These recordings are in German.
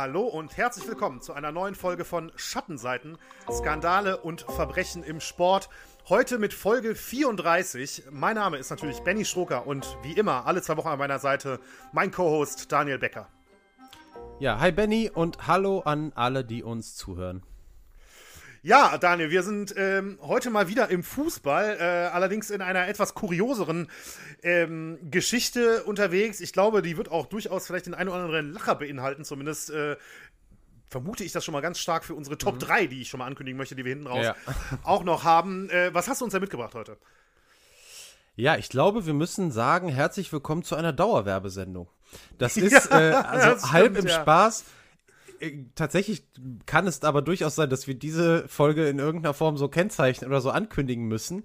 Hallo und herzlich willkommen zu einer neuen Folge von Schattenseiten, Skandale und Verbrechen im Sport. Heute mit Folge 34. Mein Name ist natürlich Benny Stroker und wie immer alle zwei Wochen an meiner Seite mein Co-Host Daniel Becker. Ja, hi Benny und hallo an alle, die uns zuhören. Ja, Daniel, wir sind ähm, heute mal wieder im Fußball, äh, allerdings in einer etwas kurioseren ähm, Geschichte unterwegs. Ich glaube, die wird auch durchaus vielleicht den einen oder anderen Lacher beinhalten, zumindest äh, vermute ich das schon mal ganz stark für unsere Top mhm. 3, die ich schon mal ankündigen möchte, die wir hinten raus ja. auch noch haben. Äh, was hast du uns da mitgebracht heute? Ja, ich glaube, wir müssen sagen, herzlich willkommen zu einer Dauerwerbesendung. Das ist ja, äh, also das halb im ja. Spaß tatsächlich kann es aber durchaus sein, dass wir diese Folge in irgendeiner Form so kennzeichnen oder so ankündigen müssen.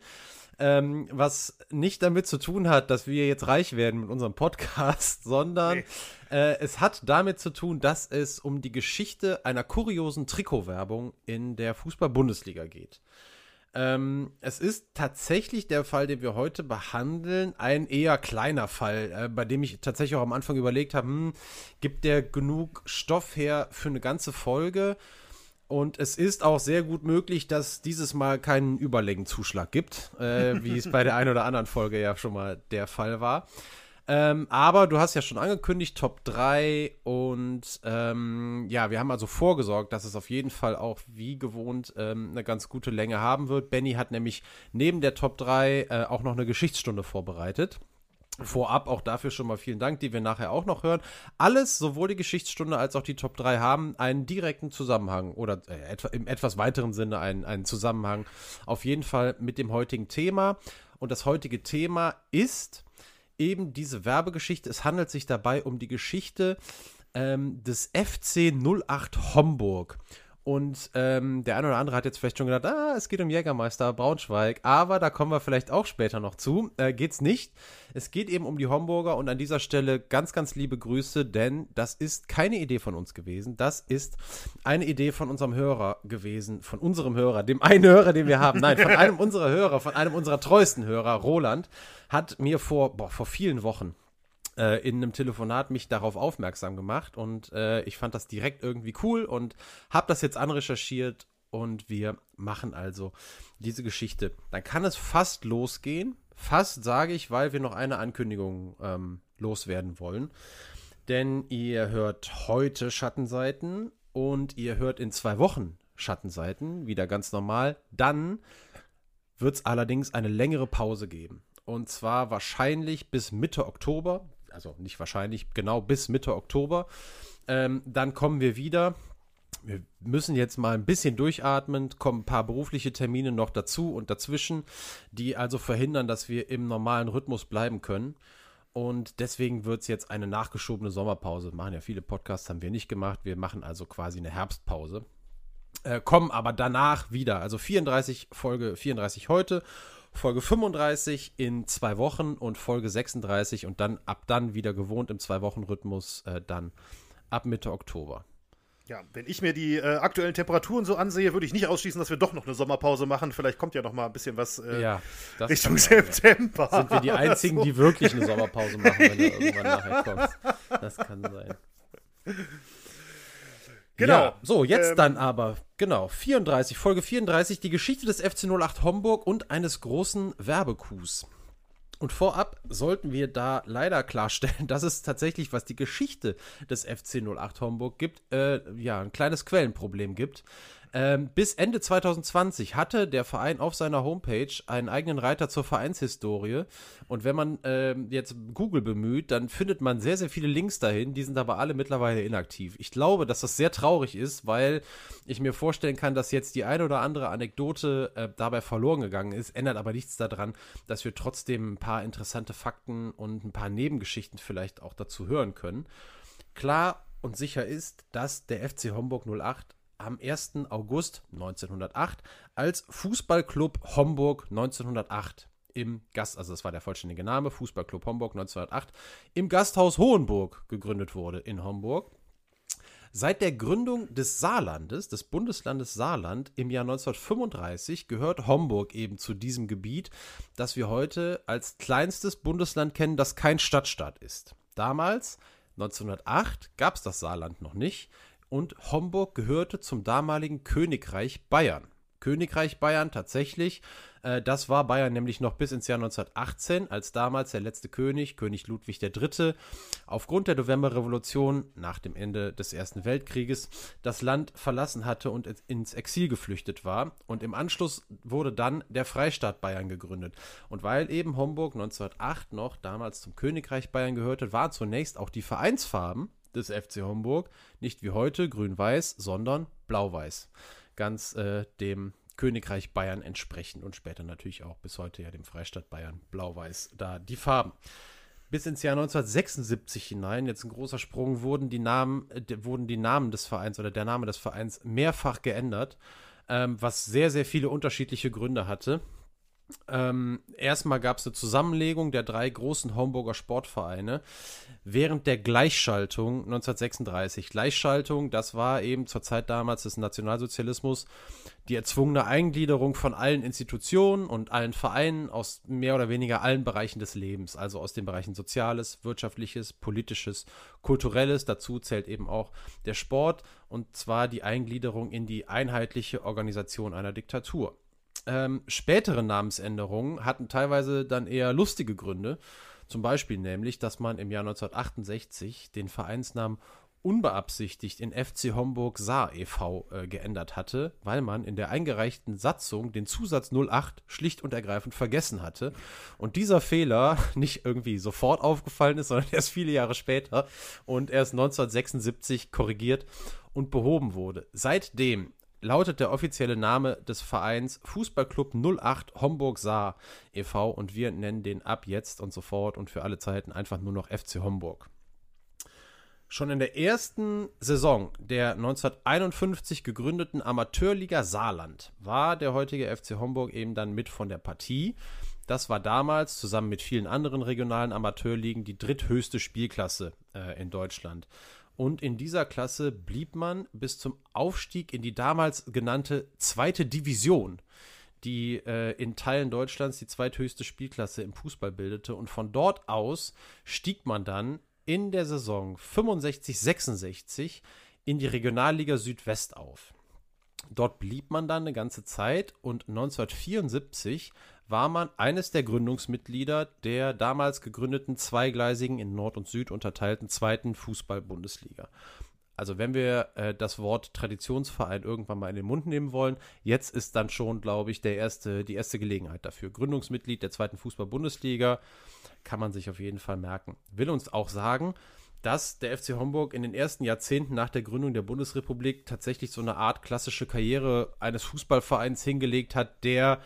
Ähm, was nicht damit zu tun hat, dass wir jetzt reich werden mit unserem Podcast, sondern nee. äh, es hat damit zu tun, dass es um die Geschichte einer kuriosen Trikotwerbung in der Fußball-Bundesliga geht. Ähm, es ist tatsächlich der Fall, den wir heute behandeln, ein eher kleiner Fall, äh, bei dem ich tatsächlich auch am Anfang überlegt habe, hm, gibt der genug Stoff her für eine ganze Folge? Und es ist auch sehr gut möglich, dass dieses Mal keinen Überlängenzuschlag gibt, äh, wie es bei der einen oder anderen Folge ja schon mal der Fall war. Ähm, aber du hast ja schon angekündigt, Top 3 und ähm, ja, wir haben also vorgesorgt, dass es auf jeden Fall auch wie gewohnt ähm, eine ganz gute Länge haben wird. Benny hat nämlich neben der Top 3 äh, auch noch eine Geschichtsstunde vorbereitet. Vorab auch dafür schon mal vielen Dank, die wir nachher auch noch hören. Alles, sowohl die Geschichtsstunde als auch die Top 3 haben einen direkten Zusammenhang oder äh, im etwas weiteren Sinne einen, einen Zusammenhang auf jeden Fall mit dem heutigen Thema. Und das heutige Thema ist eben diese Werbegeschichte. Es handelt sich dabei um die Geschichte ähm, des FC 08 Homburg. Und ähm, der eine oder andere hat jetzt vielleicht schon gedacht, ah, es geht um Jägermeister Braunschweig, aber da kommen wir vielleicht auch später noch zu. Äh, geht's nicht. Es geht eben um die Homburger und an dieser Stelle ganz, ganz liebe Grüße, denn das ist keine Idee von uns gewesen. Das ist eine Idee von unserem Hörer gewesen, von unserem Hörer, dem einen Hörer, den wir haben. Nein, von einem unserer Hörer, von einem unserer treuesten Hörer, Roland, hat mir vor, boah, vor vielen Wochen äh, in einem Telefonat mich darauf aufmerksam gemacht und äh, ich fand das direkt irgendwie cool und habe das jetzt anrecherchiert und wir machen also diese Geschichte. Dann kann es fast losgehen. Fast sage ich, weil wir noch eine Ankündigung ähm, loswerden wollen. Denn ihr hört heute Schattenseiten und ihr hört in zwei Wochen Schattenseiten, wieder ganz normal. Dann wird es allerdings eine längere Pause geben. Und zwar wahrscheinlich bis Mitte Oktober also nicht wahrscheinlich, genau bis Mitte Oktober. Ähm, dann kommen wir wieder. Wir müssen jetzt mal ein bisschen durchatmen, kommen ein paar berufliche Termine noch dazu und dazwischen, die also verhindern, dass wir im normalen Rhythmus bleiben können. Und deswegen wird es jetzt eine nachgeschobene Sommerpause. Machen ja viele Podcasts, haben wir nicht gemacht. Wir machen also quasi eine Herbstpause. Äh, kommen aber danach wieder. Also 34 Folge 34 heute Folge 35 in zwei Wochen und Folge 36 und dann ab dann wieder gewohnt im Zwei-Wochen-Rhythmus, äh, dann ab Mitte Oktober. Ja, wenn ich mir die äh, aktuellen Temperaturen so ansehe, würde ich nicht ausschließen, dass wir doch noch eine Sommerpause machen. Vielleicht kommt ja noch mal ein bisschen was äh, ja, Richtung September. Sind wir die einzigen, so. die wirklich eine Sommerpause machen, wenn du irgendwann nachher kommst. Das kann sein. Genau. Ja, so, jetzt ähm, dann aber, genau, 34, Folge 34, die Geschichte des FC 08 Homburg und eines großen Werbekus. Und vorab sollten wir da leider klarstellen, dass es tatsächlich, was die Geschichte des FC 08 Homburg gibt, äh, ja, ein kleines Quellenproblem gibt. Ähm, bis Ende 2020 hatte der Verein auf seiner Homepage einen eigenen Reiter zur Vereinshistorie. Und wenn man ähm, jetzt Google bemüht, dann findet man sehr, sehr viele Links dahin. Die sind aber alle mittlerweile inaktiv. Ich glaube, dass das sehr traurig ist, weil ich mir vorstellen kann, dass jetzt die eine oder andere Anekdote äh, dabei verloren gegangen ist. Ändert aber nichts daran, dass wir trotzdem ein paar interessante Fakten und ein paar Nebengeschichten vielleicht auch dazu hören können. Klar und sicher ist, dass der FC Homburg 08 am 1. August 1908 als Fußballclub Homburg 1908 im Gast, also das war der vollständige Name, Fußballclub Homburg 1908, im Gasthaus Hohenburg gegründet wurde in Homburg. Seit der Gründung des Saarlandes, des Bundeslandes Saarland im Jahr 1935 gehört Homburg eben zu diesem Gebiet, das wir heute als kleinstes Bundesland kennen, das kein Stadtstaat ist. Damals, 1908, gab es das Saarland noch nicht und Homburg gehörte zum damaligen Königreich Bayern. Königreich Bayern tatsächlich. Äh, das war Bayern nämlich noch bis ins Jahr 1918, als damals der letzte König, König Ludwig III., aufgrund der Novemberrevolution nach dem Ende des Ersten Weltkrieges das Land verlassen hatte und ins Exil geflüchtet war. Und im Anschluss wurde dann der Freistaat Bayern gegründet. Und weil eben Homburg 1908 noch damals zum Königreich Bayern gehörte, waren zunächst auch die Vereinsfarben des FC Homburg nicht wie heute grün-weiß, sondern blau-weiß ganz äh, dem Königreich Bayern entsprechend und später natürlich auch bis heute ja dem Freistaat Bayern blau-weiß da die Farben. Bis ins Jahr 1976 hinein, jetzt ein großer Sprung, wurden die Namen, äh, wurden die Namen des Vereins oder der Name des Vereins mehrfach geändert, ähm, was sehr, sehr viele unterschiedliche Gründe hatte. Ähm, erstmal gab es eine Zusammenlegung der drei großen Homburger Sportvereine während der Gleichschaltung 1936. Gleichschaltung, das war eben zur Zeit damals des Nationalsozialismus die erzwungene Eingliederung von allen Institutionen und allen Vereinen aus mehr oder weniger allen Bereichen des Lebens, also aus den Bereichen Soziales, Wirtschaftliches, Politisches, Kulturelles. Dazu zählt eben auch der Sport und zwar die Eingliederung in die einheitliche Organisation einer Diktatur. Ähm, spätere Namensänderungen hatten teilweise dann eher lustige Gründe. Zum Beispiel nämlich, dass man im Jahr 1968 den Vereinsnamen unbeabsichtigt in FC Homburg Saar e.V. Äh, geändert hatte, weil man in der eingereichten Satzung den Zusatz 08 schlicht und ergreifend vergessen hatte. Und dieser Fehler nicht irgendwie sofort aufgefallen ist, sondern erst viele Jahre später und erst 1976 korrigiert und behoben wurde. Seitdem lautet der offizielle Name des Vereins Fußballclub 08 Homburg Saar e.V. und wir nennen den ab jetzt und sofort und für alle Zeiten einfach nur noch FC Homburg. Schon in der ersten Saison der 1951 gegründeten Amateurliga Saarland war der heutige FC Homburg eben dann mit von der Partie. Das war damals zusammen mit vielen anderen regionalen Amateurligen die dritthöchste Spielklasse äh, in Deutschland. Und in dieser Klasse blieb man bis zum Aufstieg in die damals genannte zweite Division, die äh, in Teilen Deutschlands die zweithöchste Spielklasse im Fußball bildete. Und von dort aus stieg man dann in der Saison 65-66 in die Regionalliga Südwest auf. Dort blieb man dann eine ganze Zeit und 1974 war man eines der Gründungsmitglieder der damals gegründeten zweigleisigen in Nord und Süd unterteilten zweiten Fußball-Bundesliga. Also wenn wir äh, das Wort Traditionsverein irgendwann mal in den Mund nehmen wollen, jetzt ist dann schon, glaube ich, der erste, die erste Gelegenheit dafür. Gründungsmitglied der zweiten Fußball-Bundesliga kann man sich auf jeden Fall merken. Will uns auch sagen, dass der FC Homburg in den ersten Jahrzehnten nach der Gründung der Bundesrepublik tatsächlich so eine Art klassische Karriere eines Fußballvereins hingelegt hat, der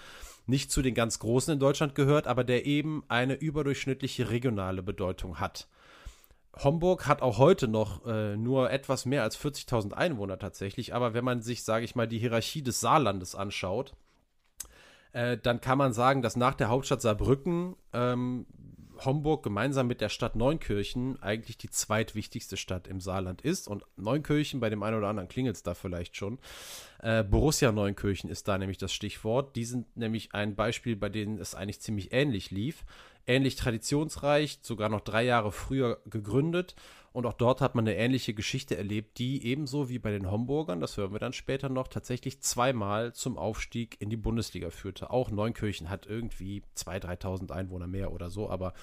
nicht zu den ganz Großen in Deutschland gehört, aber der eben eine überdurchschnittliche regionale Bedeutung hat. Homburg hat auch heute noch äh, nur etwas mehr als 40.000 Einwohner tatsächlich, aber wenn man sich, sage ich mal, die Hierarchie des Saarlandes anschaut, äh, dann kann man sagen, dass nach der Hauptstadt Saarbrücken ähm, Homburg gemeinsam mit der Stadt Neunkirchen eigentlich die zweitwichtigste Stadt im Saarland ist. Und Neunkirchen, bei dem einen oder anderen klingelt es da vielleicht schon. Äh, Borussia Neunkirchen ist da nämlich das Stichwort. Die sind nämlich ein Beispiel, bei denen es eigentlich ziemlich ähnlich lief. Ähnlich traditionsreich, sogar noch drei Jahre früher gegründet und auch dort hat man eine ähnliche Geschichte erlebt, die ebenso wie bei den Homburgern, das hören wir dann später noch, tatsächlich zweimal zum Aufstieg in die Bundesliga führte. Auch Neunkirchen hat irgendwie 2.000, 3.000 Einwohner mehr oder so, aber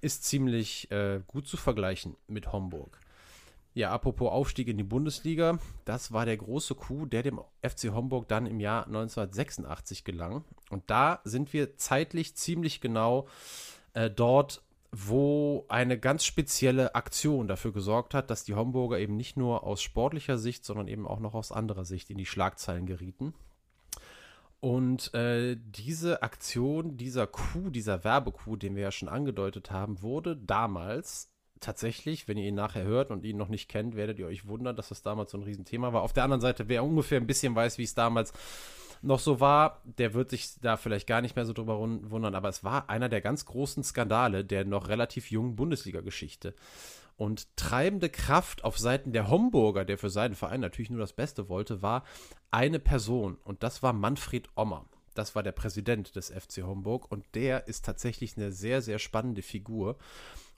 ist ziemlich äh, gut zu vergleichen mit Homburg. Ja, apropos Aufstieg in die Bundesliga, das war der große Coup, der dem FC Homburg dann im Jahr 1986 gelang. Und da sind wir zeitlich ziemlich genau äh, dort wo eine ganz spezielle Aktion dafür gesorgt hat, dass die Homburger eben nicht nur aus sportlicher Sicht, sondern eben auch noch aus anderer Sicht in die Schlagzeilen gerieten. Und äh, diese Aktion, dieser Coup, dieser Werbecoup, den wir ja schon angedeutet haben, wurde damals tatsächlich, wenn ihr ihn nachher hört und ihn noch nicht kennt, werdet ihr euch wundern, dass das damals so ein Riesenthema war. Auf der anderen Seite, wer ungefähr ein bisschen weiß, wie es damals noch so war, der wird sich da vielleicht gar nicht mehr so drüber wundern, aber es war einer der ganz großen Skandale der noch relativ jungen Bundesliga-Geschichte. Und treibende Kraft auf Seiten der Homburger, der für seinen Verein natürlich nur das Beste wollte, war eine Person. Und das war Manfred Ommer. Das war der Präsident des FC Homburg. Und der ist tatsächlich eine sehr, sehr spannende Figur.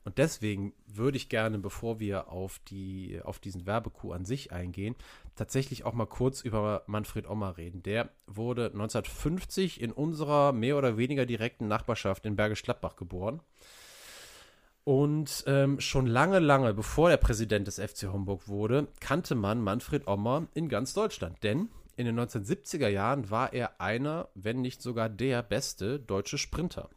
Und deswegen würde ich gerne, bevor wir auf, die, auf diesen Werbekuh an sich eingehen, tatsächlich auch mal kurz über Manfred Ommer reden. Der wurde 1950 in unserer mehr oder weniger direkten Nachbarschaft in Bergisch Gladbach geboren. Und ähm, schon lange, lange bevor er Präsident des FC Homburg wurde, kannte man Manfred Ommer in ganz Deutschland. Denn in den 1970er Jahren war er einer, wenn nicht sogar der beste deutsche Sprinter.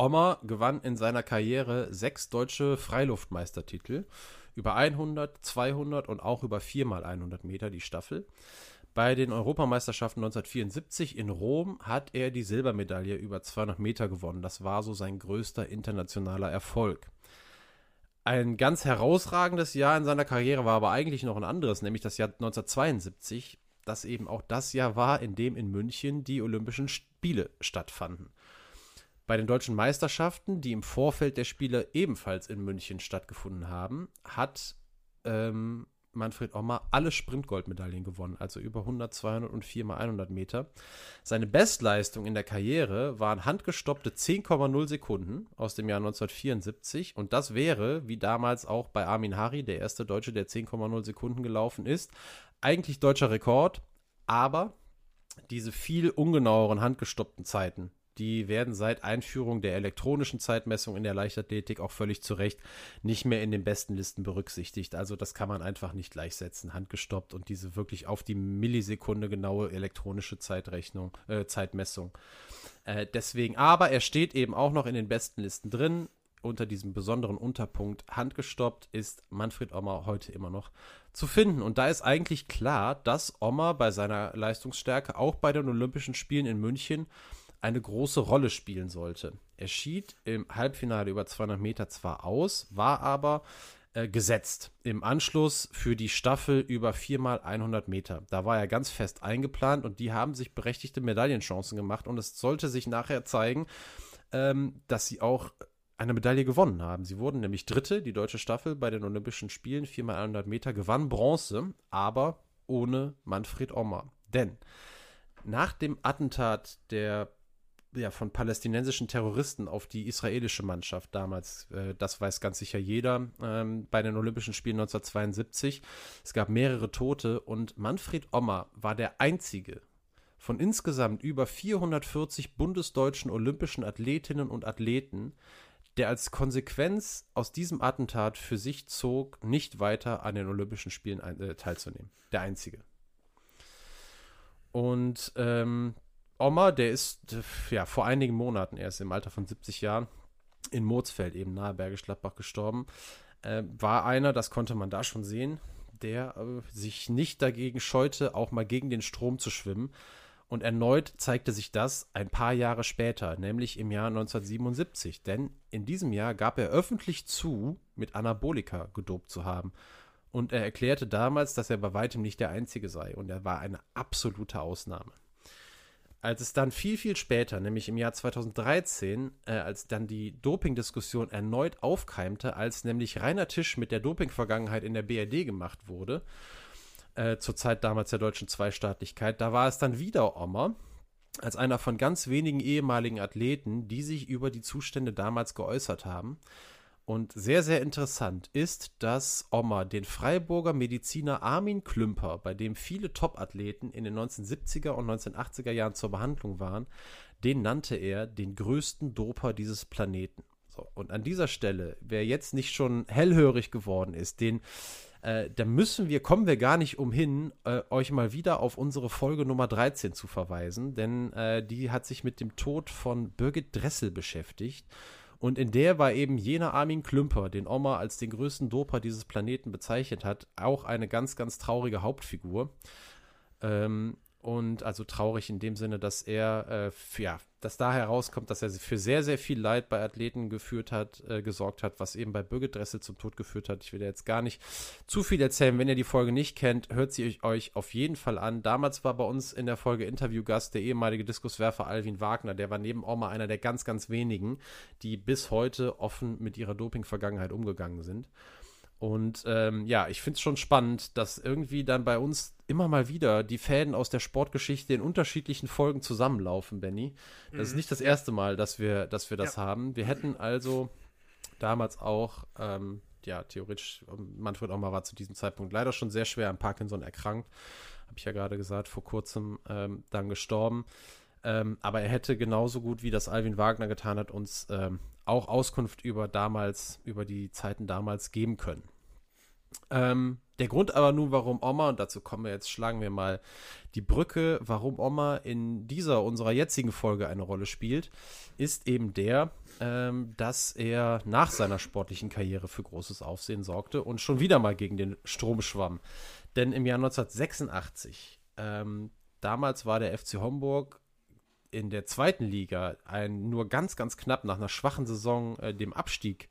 Ommer gewann in seiner Karriere sechs deutsche Freiluftmeistertitel, über 100, 200 und auch über 4x100 Meter die Staffel. Bei den Europameisterschaften 1974 in Rom hat er die Silbermedaille über 200 Meter gewonnen. Das war so sein größter internationaler Erfolg. Ein ganz herausragendes Jahr in seiner Karriere war aber eigentlich noch ein anderes, nämlich das Jahr 1972, das eben auch das Jahr war, in dem in München die Olympischen Spiele stattfanden. Bei den deutschen Meisterschaften, die im Vorfeld der Spiele ebenfalls in München stattgefunden haben, hat ähm, Manfred Ommer alle Sprintgoldmedaillen gewonnen, also über 100, 200 und 4 mal 100 Meter. Seine Bestleistung in der Karriere waren handgestoppte 10,0 Sekunden aus dem Jahr 1974 und das wäre, wie damals auch bei Armin Hari, der erste Deutsche, der 10,0 Sekunden gelaufen ist, eigentlich deutscher Rekord, aber diese viel ungenaueren handgestoppten Zeiten, die werden seit Einführung der elektronischen Zeitmessung in der Leichtathletik auch völlig zu Recht nicht mehr in den besten Listen berücksichtigt. Also das kann man einfach nicht gleichsetzen, handgestoppt und diese wirklich auf die Millisekunde genaue elektronische Zeitrechnung, äh, Zeitmessung. Äh, deswegen, aber er steht eben auch noch in den besten Listen drin. Unter diesem besonderen Unterpunkt handgestoppt ist Manfred Ommer heute immer noch zu finden. Und da ist eigentlich klar, dass Ommer bei seiner Leistungsstärke auch bei den Olympischen Spielen in München eine große Rolle spielen sollte. Er schied im Halbfinale über 200 Meter zwar aus, war aber äh, gesetzt im Anschluss für die Staffel über 4 mal 100 Meter. Da war er ganz fest eingeplant und die haben sich berechtigte Medaillenchancen gemacht und es sollte sich nachher zeigen, ähm, dass sie auch eine Medaille gewonnen haben. Sie wurden nämlich Dritte, die deutsche Staffel bei den Olympischen Spielen, 4 mal 100 Meter, gewann Bronze, aber ohne Manfred Ommer. Denn nach dem Attentat der ja, von palästinensischen Terroristen auf die israelische Mannschaft damals. Äh, das weiß ganz sicher jeder ähm, bei den Olympischen Spielen 1972. Es gab mehrere Tote und Manfred Ommer war der einzige von insgesamt über 440 bundesdeutschen olympischen Athletinnen und Athleten, der als Konsequenz aus diesem Attentat für sich zog, nicht weiter an den Olympischen Spielen äh, teilzunehmen. Der einzige. Und ähm, Oma, der ist ja vor einigen Monaten erst im Alter von 70 Jahren in Mozfeld, eben nahe Bergisch Gladbach, gestorben. Äh, war einer, das konnte man da schon sehen, der äh, sich nicht dagegen scheute, auch mal gegen den Strom zu schwimmen. Und erneut zeigte sich das ein paar Jahre später, nämlich im Jahr 1977. Denn in diesem Jahr gab er öffentlich zu, mit Anabolika gedopt zu haben. Und er erklärte damals, dass er bei weitem nicht der Einzige sei. Und er war eine absolute Ausnahme als es dann viel, viel später, nämlich im Jahr 2013, äh, als dann die Doping-Diskussion erneut aufkeimte, als nämlich Rainer Tisch mit der Doping-Vergangenheit in der BRD gemacht wurde, äh, zur Zeit damals der deutschen Zweistaatlichkeit, da war es dann wieder Ommer, als einer von ganz wenigen ehemaligen Athleten, die sich über die Zustände damals geäußert haben. Und sehr, sehr interessant ist, dass Omar den Freiburger Mediziner Armin Klümper, bei dem viele Top-Athleten in den 1970er und 1980er Jahren zur Behandlung waren, den nannte er den größten Doper dieses Planeten. So, und an dieser Stelle, wer jetzt nicht schon hellhörig geworden ist, den äh, da müssen wir, kommen wir gar nicht umhin, äh, euch mal wieder auf unsere Folge Nummer 13 zu verweisen, denn äh, die hat sich mit dem Tod von Birgit Dressel beschäftigt. Und in der war eben jener Armin Klümper, den Oma als den größten Doper dieses Planeten bezeichnet hat, auch eine ganz, ganz traurige Hauptfigur. Ähm, und also traurig in dem Sinne, dass er, äh, ja, dass da herauskommt, dass er für sehr, sehr viel Leid bei Athleten geführt hat, äh, gesorgt hat, was eben bei Birgit Dressel zum Tod geführt hat. Ich will jetzt gar nicht zu viel erzählen. Wenn ihr die Folge nicht kennt, hört sie euch auf jeden Fall an. Damals war bei uns in der Folge Interviewgast der ehemalige Diskuswerfer Alvin Wagner. Der war neben Oma einer der ganz, ganz wenigen, die bis heute offen mit ihrer Doping-Vergangenheit umgegangen sind. Und ähm, ja, ich finde es schon spannend, dass irgendwie dann bei uns immer mal wieder die Fäden aus der Sportgeschichte in unterschiedlichen Folgen zusammenlaufen, Benny. Das mhm. ist nicht das erste Mal, dass wir, dass wir das ja. haben. Wir hätten also damals auch, ähm, ja, theoretisch, ähm, Manfred Omar war zu diesem Zeitpunkt leider schon sehr schwer an Parkinson erkrankt. Habe ich ja gerade gesagt, vor kurzem ähm, dann gestorben. Ähm, aber er hätte genauso gut, wie das Alvin Wagner getan hat, uns ähm, auch Auskunft über damals, über die Zeiten damals geben können. Ähm, der Grund aber nun, warum Oma, und dazu kommen wir jetzt, schlagen wir mal die Brücke, warum Oma in dieser unserer jetzigen Folge eine Rolle spielt, ist eben der, ähm, dass er nach seiner sportlichen Karriere für großes Aufsehen sorgte und schon wieder mal gegen den Strom schwamm. Denn im Jahr 1986, ähm, damals war der FC Homburg in der zweiten Liga ein, nur ganz, ganz knapp nach einer schwachen Saison äh, dem Abstieg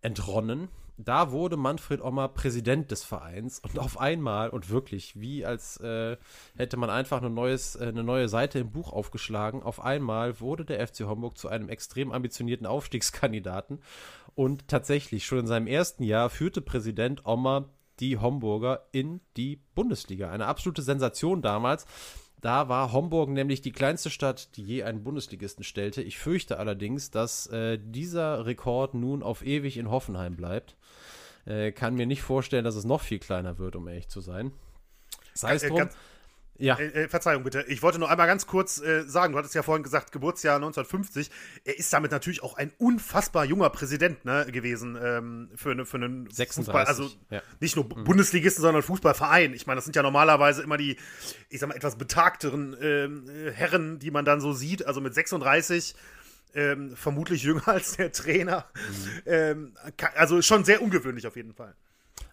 entronnen da wurde Manfred Ommer Präsident des Vereins und auf einmal und wirklich, wie als äh, hätte man einfach ein neues, äh, eine neue Seite im Buch aufgeschlagen, auf einmal wurde der FC Homburg zu einem extrem ambitionierten Aufstiegskandidaten und tatsächlich schon in seinem ersten Jahr führte Präsident Ommer die Homburger in die Bundesliga. Eine absolute Sensation damals. Da war Homburg nämlich die kleinste Stadt, die je einen Bundesligisten stellte. Ich fürchte allerdings, dass äh, dieser Rekord nun auf ewig in Hoffenheim bleibt. Äh, kann mir nicht vorstellen, dass es noch viel kleiner wird, um ehrlich zu sein. Sei es drum. Ganz, ja. Äh, äh, Verzeihung bitte. Ich wollte nur einmal ganz kurz äh, sagen, du hattest ja vorhin gesagt, Geburtsjahr 1950. Er ist damit natürlich auch ein unfassbar junger Präsident ne, gewesen ähm, für, eine, für einen 36, Fußball. Also ja. nicht nur mhm. Bundesligisten, sondern Fußballverein. Ich meine, das sind ja normalerweise immer die, ich sag mal, etwas betagteren äh, Herren, die man dann so sieht. Also mit 36. Ähm, vermutlich jünger als der Trainer. Mhm. Ähm, also schon sehr ungewöhnlich auf jeden Fall.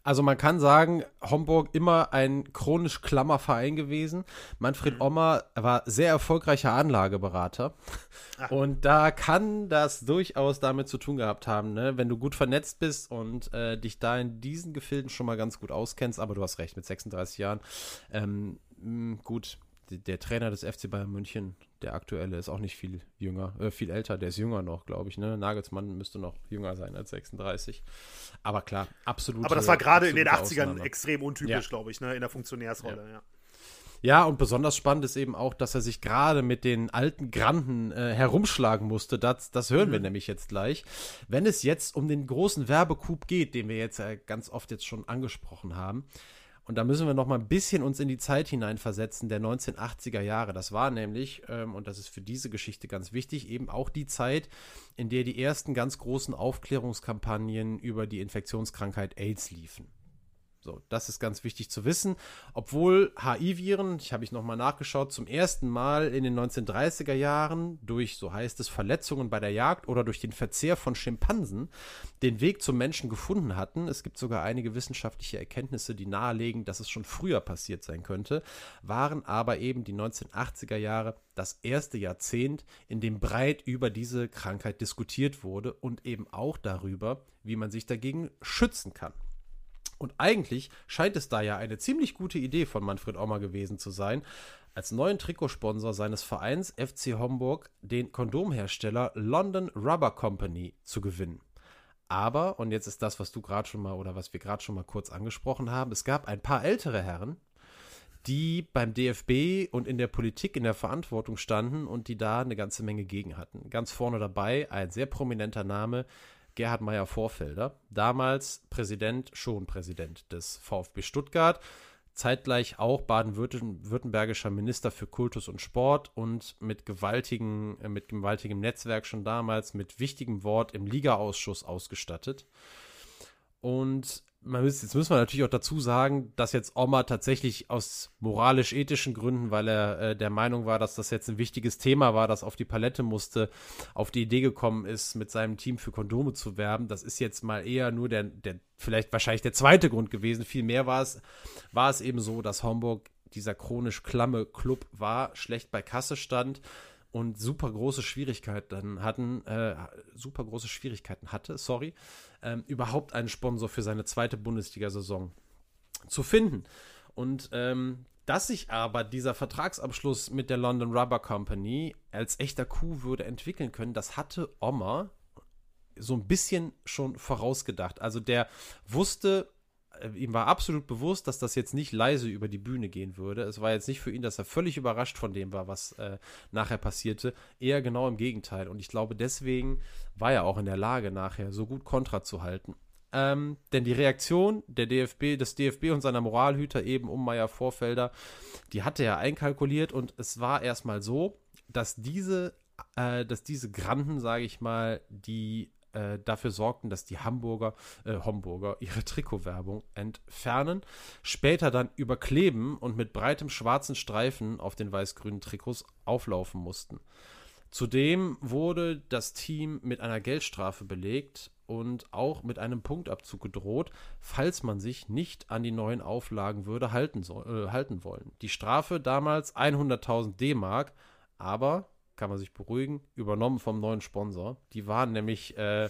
Also man kann sagen, Homburg immer ein chronisch klammer Verein gewesen. Manfred mhm. Ommer war sehr erfolgreicher Anlageberater. Ach. Und da kann das durchaus damit zu tun gehabt haben, ne? wenn du gut vernetzt bist und äh, dich da in diesen Gefilden schon mal ganz gut auskennst. Aber du hast recht, mit 36 Jahren. Ähm, gut, der Trainer des FC Bayern München, der aktuelle, ist auch nicht viel jünger, äh, viel älter, der ist jünger noch, glaube ich. Ne? Nagelsmann müsste noch jünger sein als 36. Aber klar, absolut. Aber das war gerade in den 80ern Ausnahme. extrem untypisch, ja. glaube ich, ne? in der Funktionärsrolle, ja. ja. Ja, und besonders spannend ist eben auch, dass er sich gerade mit den alten Granden äh, herumschlagen musste. Das, das hören mhm. wir nämlich jetzt gleich. Wenn es jetzt um den großen Werbecoup geht, den wir jetzt äh, ganz oft jetzt schon angesprochen haben, und da müssen wir noch mal ein bisschen uns in die Zeit hineinversetzen der 1980er Jahre. Das war nämlich, ähm, und das ist für diese Geschichte ganz wichtig, eben auch die Zeit, in der die ersten ganz großen Aufklärungskampagnen über die Infektionskrankheit AIDS liefen. So, das ist ganz wichtig zu wissen. Obwohl HIV-Viren, ich habe ich nochmal nachgeschaut, zum ersten Mal in den 1930er Jahren durch, so heißt es, Verletzungen bei der Jagd oder durch den Verzehr von Schimpansen den Weg zum Menschen gefunden hatten. Es gibt sogar einige wissenschaftliche Erkenntnisse, die nahelegen, dass es schon früher passiert sein könnte, waren aber eben die 1980er Jahre das erste Jahrzehnt, in dem breit über diese Krankheit diskutiert wurde und eben auch darüber, wie man sich dagegen schützen kann. Und eigentlich scheint es da ja eine ziemlich gute Idee von Manfred Ommer gewesen zu sein, als neuen Trikotsponsor seines Vereins FC Homburg den Kondomhersteller London Rubber Company zu gewinnen. Aber, und jetzt ist das, was du gerade schon mal oder was wir gerade schon mal kurz angesprochen haben, es gab ein paar ältere Herren, die beim DFB und in der Politik in der Verantwortung standen und die da eine ganze Menge gegen hatten. Ganz vorne dabei ein sehr prominenter Name, Gerhard Meyer Vorfelder, damals Präsident, schon Präsident des VfB Stuttgart, zeitgleich auch baden-württembergischer Minister für Kultus und Sport und mit, gewaltigen, äh, mit gewaltigem Netzwerk schon damals, mit wichtigem Wort im Ligaausschuss ausgestattet. Und man muss, jetzt müssen wir natürlich auch dazu sagen, dass jetzt Oma tatsächlich aus moralisch-ethischen Gründen, weil er äh, der Meinung war, dass das jetzt ein wichtiges Thema war, das auf die Palette musste, auf die Idee gekommen ist, mit seinem Team für Kondome zu werben. Das ist jetzt mal eher nur der, der vielleicht wahrscheinlich der zweite Grund gewesen. Vielmehr war es, war es eben so, dass Homburg dieser chronisch klamme Club war, schlecht bei Kasse stand und super große Schwierigkeiten hatten, äh, super große Schwierigkeiten hatte, sorry, ähm, überhaupt einen Sponsor für seine zweite Bundesliga-Saison zu finden. Und ähm, dass sich aber dieser Vertragsabschluss mit der London Rubber Company als echter Coup würde entwickeln können, das hatte Omar so ein bisschen schon vorausgedacht. Also der wusste, ihm war absolut bewusst, dass das jetzt nicht leise über die Bühne gehen würde. Es war jetzt nicht für ihn, dass er völlig überrascht von dem war, was äh, nachher passierte. Eher genau im Gegenteil. Und ich glaube, deswegen war er auch in der Lage, nachher so gut Kontra zu halten. Ähm, denn die Reaktion der DFB, des DFB und seiner Moralhüter eben um Meier Vorfelder, die hatte er einkalkuliert und es war erstmal so, dass diese, äh, dass diese Granden, sage ich mal, die äh, dafür sorgten, dass die Hamburger, äh, Homburger ihre Trikotwerbung entfernen, später dann überkleben und mit breitem schwarzen Streifen auf den weiß-grünen Trikots auflaufen mussten. Zudem wurde das Team mit einer Geldstrafe belegt und auch mit einem Punktabzug gedroht, falls man sich nicht an die neuen Auflagen würde halten, so, äh, halten wollen. Die Strafe damals 100.000 D-Mark, aber kann man sich beruhigen, übernommen vom neuen Sponsor. Die waren nämlich, äh,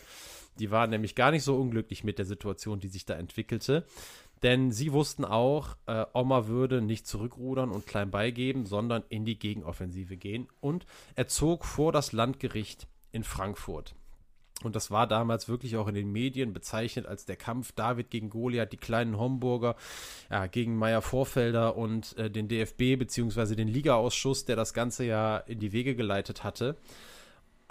die waren nämlich gar nicht so unglücklich mit der Situation, die sich da entwickelte. Denn sie wussten auch, äh, Oma würde nicht zurückrudern und klein beigeben, sondern in die Gegenoffensive gehen. Und er zog vor das Landgericht in Frankfurt. Und das war damals wirklich auch in den Medien bezeichnet als der Kampf David gegen Goliath, die kleinen Homburger ja, gegen Meier Vorfelder und äh, den DFB bzw. den Ligaausschuss, der das Ganze ja in die Wege geleitet hatte.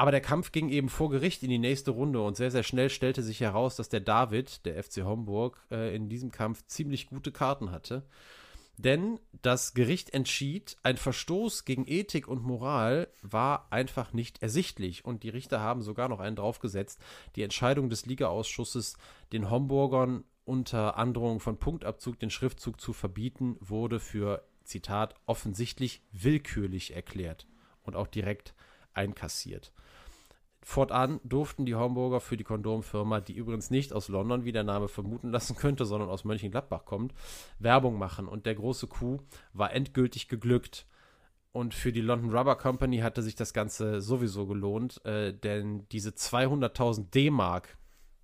Aber der Kampf ging eben vor Gericht in die nächste Runde und sehr, sehr schnell stellte sich heraus, dass der David, der FC Homburg, äh, in diesem Kampf ziemlich gute Karten hatte. Denn das Gericht entschied, ein Verstoß gegen Ethik und Moral war einfach nicht ersichtlich. Und die Richter haben sogar noch einen draufgesetzt, die Entscheidung des Ligaausschusses, den Homburgern unter Androhung von Punktabzug den Schriftzug zu verbieten, wurde für, Zitat, offensichtlich willkürlich erklärt und auch direkt einkassiert. Fortan durften die Homburger für die Kondomfirma, die übrigens nicht aus London, wie der Name vermuten lassen könnte, sondern aus Mönchengladbach kommt, Werbung machen. Und der große Coup war endgültig geglückt. Und für die London Rubber Company hatte sich das Ganze sowieso gelohnt, äh, denn diese 200.000 D-Mark,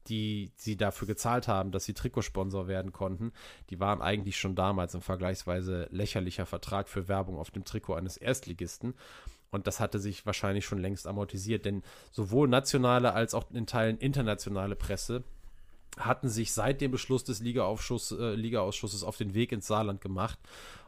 die sie dafür gezahlt haben, dass sie Trikotsponsor werden konnten, die waren eigentlich schon damals ein vergleichsweise lächerlicher Vertrag für Werbung auf dem Trikot eines Erstligisten. Und das hatte sich wahrscheinlich schon längst amortisiert, denn sowohl nationale als auch in Teilen internationale Presse hatten sich seit dem Beschluss des äh, Ligaausschusses auf den Weg ins Saarland gemacht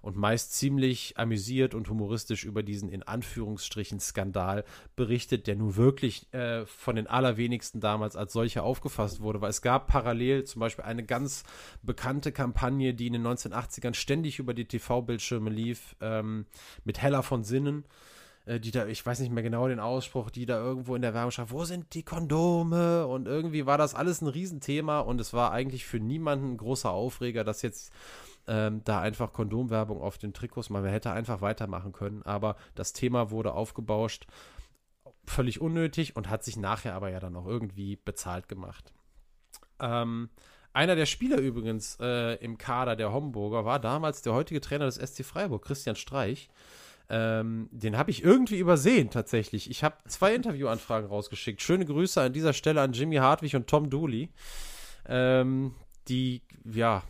und meist ziemlich amüsiert und humoristisch über diesen in Anführungsstrichen Skandal berichtet, der nun wirklich äh, von den allerwenigsten damals als solcher aufgefasst wurde, weil es gab parallel zum Beispiel eine ganz bekannte Kampagne, die in den 1980ern ständig über die TV-Bildschirme lief, ähm, mit Hella von Sinnen äh, die da, ich weiß nicht mehr genau den Ausspruch, die da irgendwo in der Werbung schreibt, wo sind die Kondome? Und irgendwie war das alles ein Riesenthema und es war eigentlich für niemanden ein großer Aufreger, dass jetzt ähm, da einfach Kondomwerbung auf den Trikots, man hätte einfach weitermachen können, aber das Thema wurde aufgebauscht, völlig unnötig und hat sich nachher aber ja dann auch irgendwie bezahlt gemacht. Ähm, einer der Spieler übrigens äh, im Kader der Homburger war damals der heutige Trainer des SC Freiburg, Christian Streich. Ähm, den habe ich irgendwie übersehen, tatsächlich. Ich habe zwei Interviewanfragen rausgeschickt. Schöne Grüße an dieser Stelle an Jimmy Hartwig und Tom Dooley. Ähm, die, ja,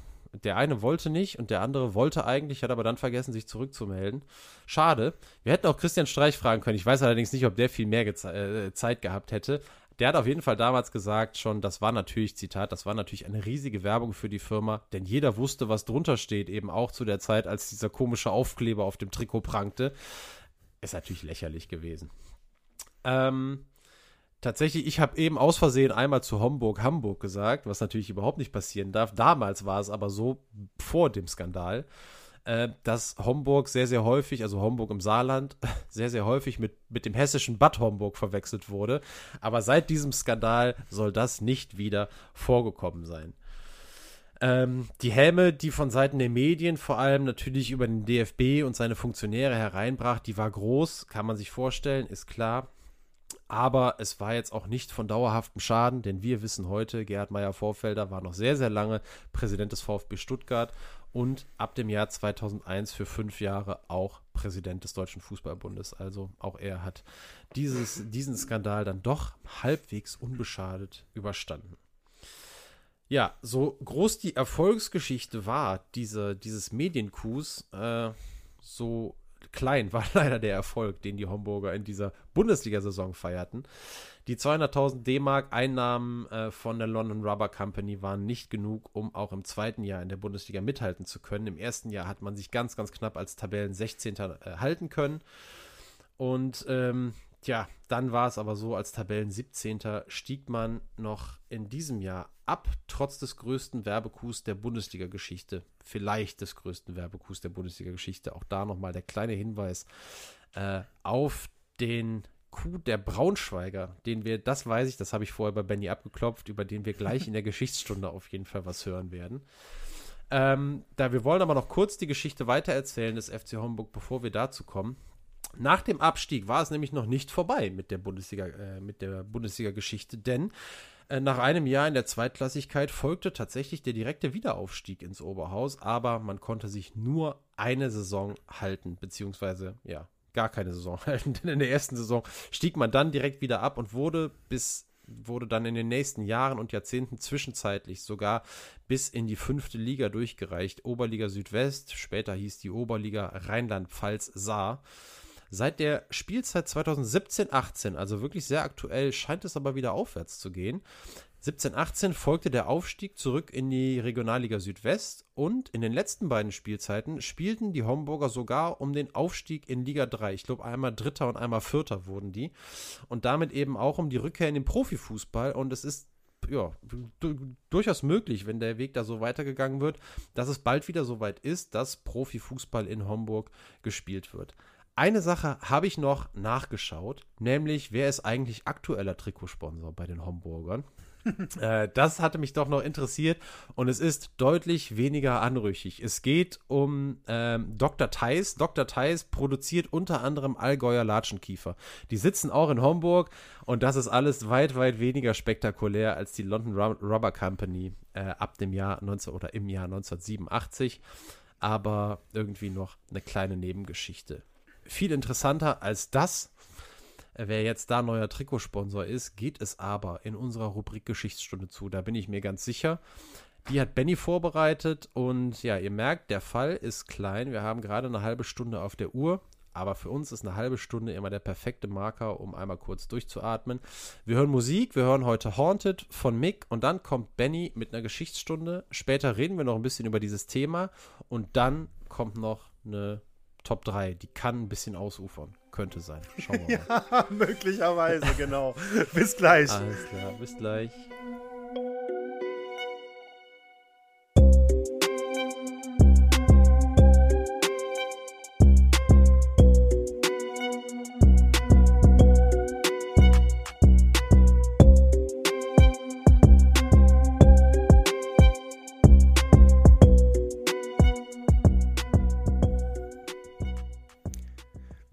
der eine wollte nicht und der andere wollte eigentlich, hat aber dann vergessen, sich zurückzumelden. Schade. Wir hätten auch Christian Streich fragen können. Ich weiß allerdings nicht, ob der viel mehr äh, Zeit gehabt hätte der hat auf jeden Fall damals gesagt schon, das war natürlich, Zitat, das war natürlich eine riesige Werbung für die Firma, denn jeder wusste, was drunter steht, eben auch zu der Zeit, als dieser komische Aufkleber auf dem Trikot prangte. Ist natürlich lächerlich gewesen. Ähm, tatsächlich, ich habe eben aus Versehen einmal zu Homburg Hamburg gesagt, was natürlich überhaupt nicht passieren darf. Damals war es aber so vor dem Skandal äh, dass Homburg sehr, sehr häufig, also Homburg im Saarland, sehr, sehr häufig mit, mit dem hessischen Bad Homburg verwechselt wurde. Aber seit diesem Skandal soll das nicht wieder vorgekommen sein. Ähm, die Helme, die von Seiten der Medien vor allem natürlich über den DFB und seine Funktionäre hereinbrach, die war groß, kann man sich vorstellen, ist klar. Aber es war jetzt auch nicht von dauerhaftem Schaden, denn wir wissen heute, Gerhard Meyer-Vorfelder war noch sehr, sehr lange Präsident des VfB Stuttgart und ab dem Jahr 2001 für fünf Jahre auch Präsident des Deutschen Fußballbundes. Also auch er hat dieses, diesen Skandal dann doch halbwegs unbeschadet überstanden. Ja, so groß die Erfolgsgeschichte war, diese, dieses Medienkus, äh, so klein war leider der Erfolg, den die Homburger in dieser Bundesliga-Saison feierten. Die 200.000 D-Mark Einnahmen äh, von der London Rubber Company waren nicht genug, um auch im zweiten Jahr in der Bundesliga mithalten zu können. Im ersten Jahr hat man sich ganz, ganz knapp als Tabellen 16. Äh, halten können. Und ähm, Tja, dann war es aber so, als Tabellen 17. stieg man noch in diesem Jahr ab, trotz des größten Werbekus der Bundesliga-Geschichte. Vielleicht des größten Werbekus der Bundesliga-Geschichte. Auch da nochmal der kleine Hinweis äh, auf den Coup der Braunschweiger, den wir, das weiß ich, das habe ich vorher bei Benny abgeklopft, über den wir gleich in der Geschichtsstunde auf jeden Fall was hören werden. Ähm, da wir wollen aber noch kurz die Geschichte weitererzählen des FC Homburg, bevor wir dazu kommen. Nach dem Abstieg war es nämlich noch nicht vorbei mit der Bundesliga, äh, mit der Bundesliga-Geschichte, denn äh, nach einem Jahr in der Zweitklassigkeit folgte tatsächlich der direkte Wiederaufstieg ins Oberhaus, aber man konnte sich nur eine Saison halten, beziehungsweise ja, gar keine Saison halten, denn in der ersten Saison stieg man dann direkt wieder ab und wurde bis wurde dann in den nächsten Jahren und Jahrzehnten zwischenzeitlich sogar bis in die fünfte Liga durchgereicht. Oberliga Südwest, später hieß die Oberliga Rheinland-Pfalz-Saar. Seit der Spielzeit 2017-18, also wirklich sehr aktuell, scheint es aber wieder aufwärts zu gehen. 17-18 folgte der Aufstieg zurück in die Regionalliga Südwest und in den letzten beiden Spielzeiten spielten die Homburger sogar um den Aufstieg in Liga 3. Ich glaube, einmal Dritter und einmal Vierter wurden die. Und damit eben auch um die Rückkehr in den Profifußball. Und es ist ja, durchaus möglich, wenn der Weg da so weitergegangen wird, dass es bald wieder so weit ist, dass Profifußball in Homburg gespielt wird. Eine Sache habe ich noch nachgeschaut, nämlich wer ist eigentlich aktueller Trikotsponsor bei den Homburgern? äh, das hatte mich doch noch interessiert und es ist deutlich weniger anrüchig. Es geht um ähm, Dr. Theis. Dr. Theis produziert unter anderem Allgäuer Latschenkiefer. Die sitzen auch in Homburg und das ist alles weit, weit weniger spektakulär als die London Rubber Company äh, ab dem Jahr 19 oder im Jahr 1987. Aber irgendwie noch eine kleine Nebengeschichte viel interessanter als das, wer jetzt da neuer Trikotsponsor ist, geht es aber in unserer Rubrik Geschichtsstunde zu. Da bin ich mir ganz sicher. Die hat Benny vorbereitet und ja, ihr merkt, der Fall ist klein. Wir haben gerade eine halbe Stunde auf der Uhr. Aber für uns ist eine halbe Stunde immer der perfekte Marker, um einmal kurz durchzuatmen. Wir hören Musik, wir hören heute Haunted von Mick und dann kommt Benny mit einer Geschichtsstunde. Später reden wir noch ein bisschen über dieses Thema und dann kommt noch eine Top 3. Die kann ein bisschen ausufern. Könnte sein. Schauen wir mal. ja, möglicherweise, genau. bis gleich. Alles klar, bis gleich.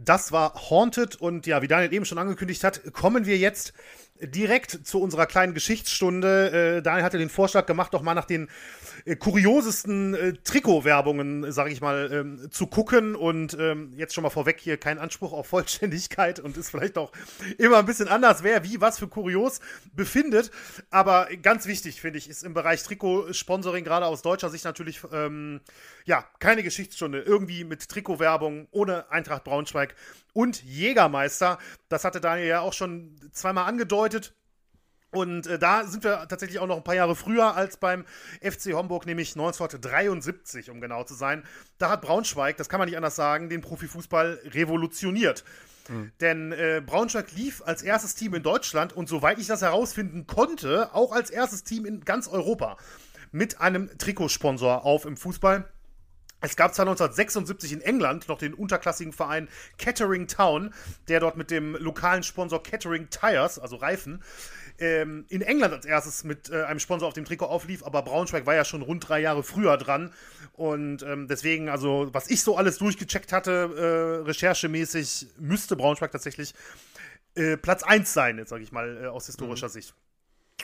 Das war Haunted und ja, wie Daniel eben schon angekündigt hat, kommen wir jetzt direkt zu unserer kleinen Geschichtsstunde. Äh, Daniel hatte den Vorschlag gemacht, doch mal nach den äh, kuriosesten äh, Trikotwerbungen, sage ich mal, ähm, zu gucken. Und ähm, jetzt schon mal vorweg hier kein Anspruch auf Vollständigkeit und ist vielleicht auch immer ein bisschen anders, wer wie was für kurios befindet. Aber ganz wichtig, finde ich, ist im Bereich Trikotsponsoring, gerade aus deutscher Sicht natürlich, ähm, ja, keine Geschichtsstunde. Irgendwie mit Trikotwerbung ohne Eintracht Braunschweig und Jägermeister. Das hatte Daniel ja auch schon zweimal angedeutet. Und äh, da sind wir tatsächlich auch noch ein paar Jahre früher als beim FC Homburg, nämlich 1973, um genau zu sein. Da hat Braunschweig, das kann man nicht anders sagen, den Profifußball revolutioniert. Mhm. Denn äh, Braunschweig lief als erstes Team in Deutschland und soweit ich das herausfinden konnte, auch als erstes Team in ganz Europa mit einem Trikotsponsor auf im Fußball. Es gab zwar 1976 in England noch den unterklassigen Verein Kettering Town, der dort mit dem lokalen Sponsor Kettering Tires, also Reifen, ähm, in England als erstes mit äh, einem Sponsor auf dem Trikot auflief, aber Braunschweig war ja schon rund drei Jahre früher dran. Und ähm, deswegen, also, was ich so alles durchgecheckt hatte, äh, recherchemäßig, müsste Braunschweig tatsächlich äh, Platz 1 sein, jetzt sage ich mal, äh, aus historischer mhm. Sicht.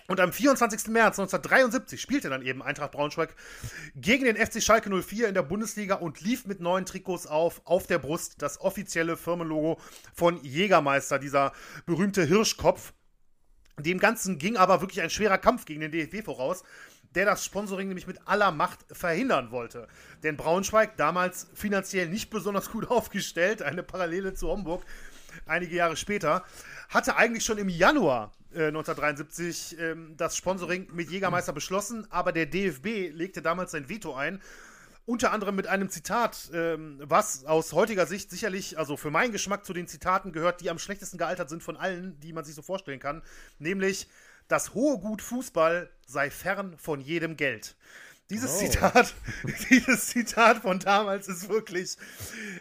Und am 24. März 1973 spielte dann eben Eintracht Braunschweig gegen den FC Schalke 04 in der Bundesliga und lief mit neuen Trikots auf, auf der Brust das offizielle Firmenlogo von Jägermeister, dieser berühmte Hirschkopf. Dem Ganzen ging aber wirklich ein schwerer Kampf gegen den DFB voraus. der das Sponsoring nämlich mit aller Macht verhindern wollte. Denn Braunschweig, damals finanziell nicht besonders gut aufgestellt, eine Parallele zu Homburg, einige Jahre später, hatte eigentlich schon im Januar äh, 1973 ähm, das Sponsoring mit Jägermeister beschlossen, aber der DFB legte damals sein Veto ein unter anderem mit einem Zitat, ähm, was aus heutiger Sicht sicherlich, also für meinen Geschmack zu den Zitaten gehört, die am schlechtesten gealtert sind von allen, die man sich so vorstellen kann, nämlich das hohe Gut Fußball sei fern von jedem Geld. Dieses oh. Zitat, dieses Zitat von damals ist wirklich,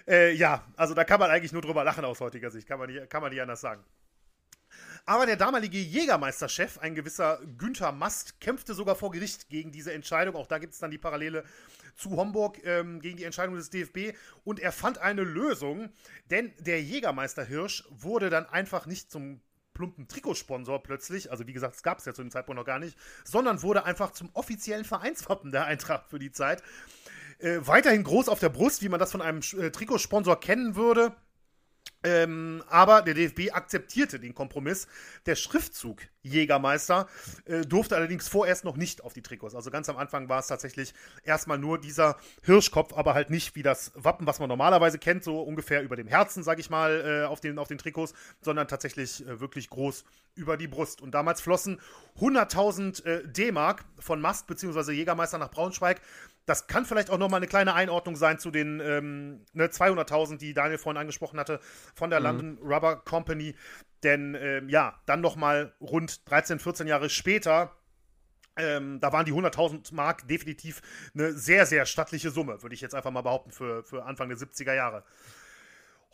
äh, ja, also da kann man eigentlich nur drüber lachen aus heutiger Sicht, kann man nicht, kann man nicht anders sagen. Aber der damalige Jägermeisterchef, ein gewisser Günther Mast, kämpfte sogar vor Gericht gegen diese Entscheidung. Auch da gibt es dann die Parallele zu Homburg ähm, gegen die Entscheidung des DFB. Und er fand eine Lösung, denn der Jägermeister Hirsch wurde dann einfach nicht zum plumpen Trikotsponsor plötzlich, also wie gesagt, es gab es ja zu dem Zeitpunkt noch gar nicht, sondern wurde einfach zum offiziellen Vereinswappen der Eintracht für die Zeit. Äh, weiterhin groß auf der Brust, wie man das von einem äh, Trikotsponsor kennen würde. Ähm, aber der DFB akzeptierte den Kompromiss. Der Schriftzug Jägermeister äh, durfte allerdings vorerst noch nicht auf die Trikots. Also ganz am Anfang war es tatsächlich erstmal nur dieser Hirschkopf, aber halt nicht wie das Wappen, was man normalerweise kennt, so ungefähr über dem Herzen, sag ich mal, äh, auf, den, auf den Trikots, sondern tatsächlich äh, wirklich groß über die Brust. Und damals flossen 100.000 äh, D-Mark von Mast bzw. Jägermeister nach Braunschweig das kann vielleicht auch nochmal eine kleine Einordnung sein zu den ähm, ne, 200.000, die Daniel vorhin angesprochen hatte, von der mhm. London Rubber Company. Denn ähm, ja, dann nochmal rund 13, 14 Jahre später ähm, da waren die 100.000 Mark definitiv eine sehr, sehr stattliche Summe, würde ich jetzt einfach mal behaupten, für, für Anfang der 70er Jahre.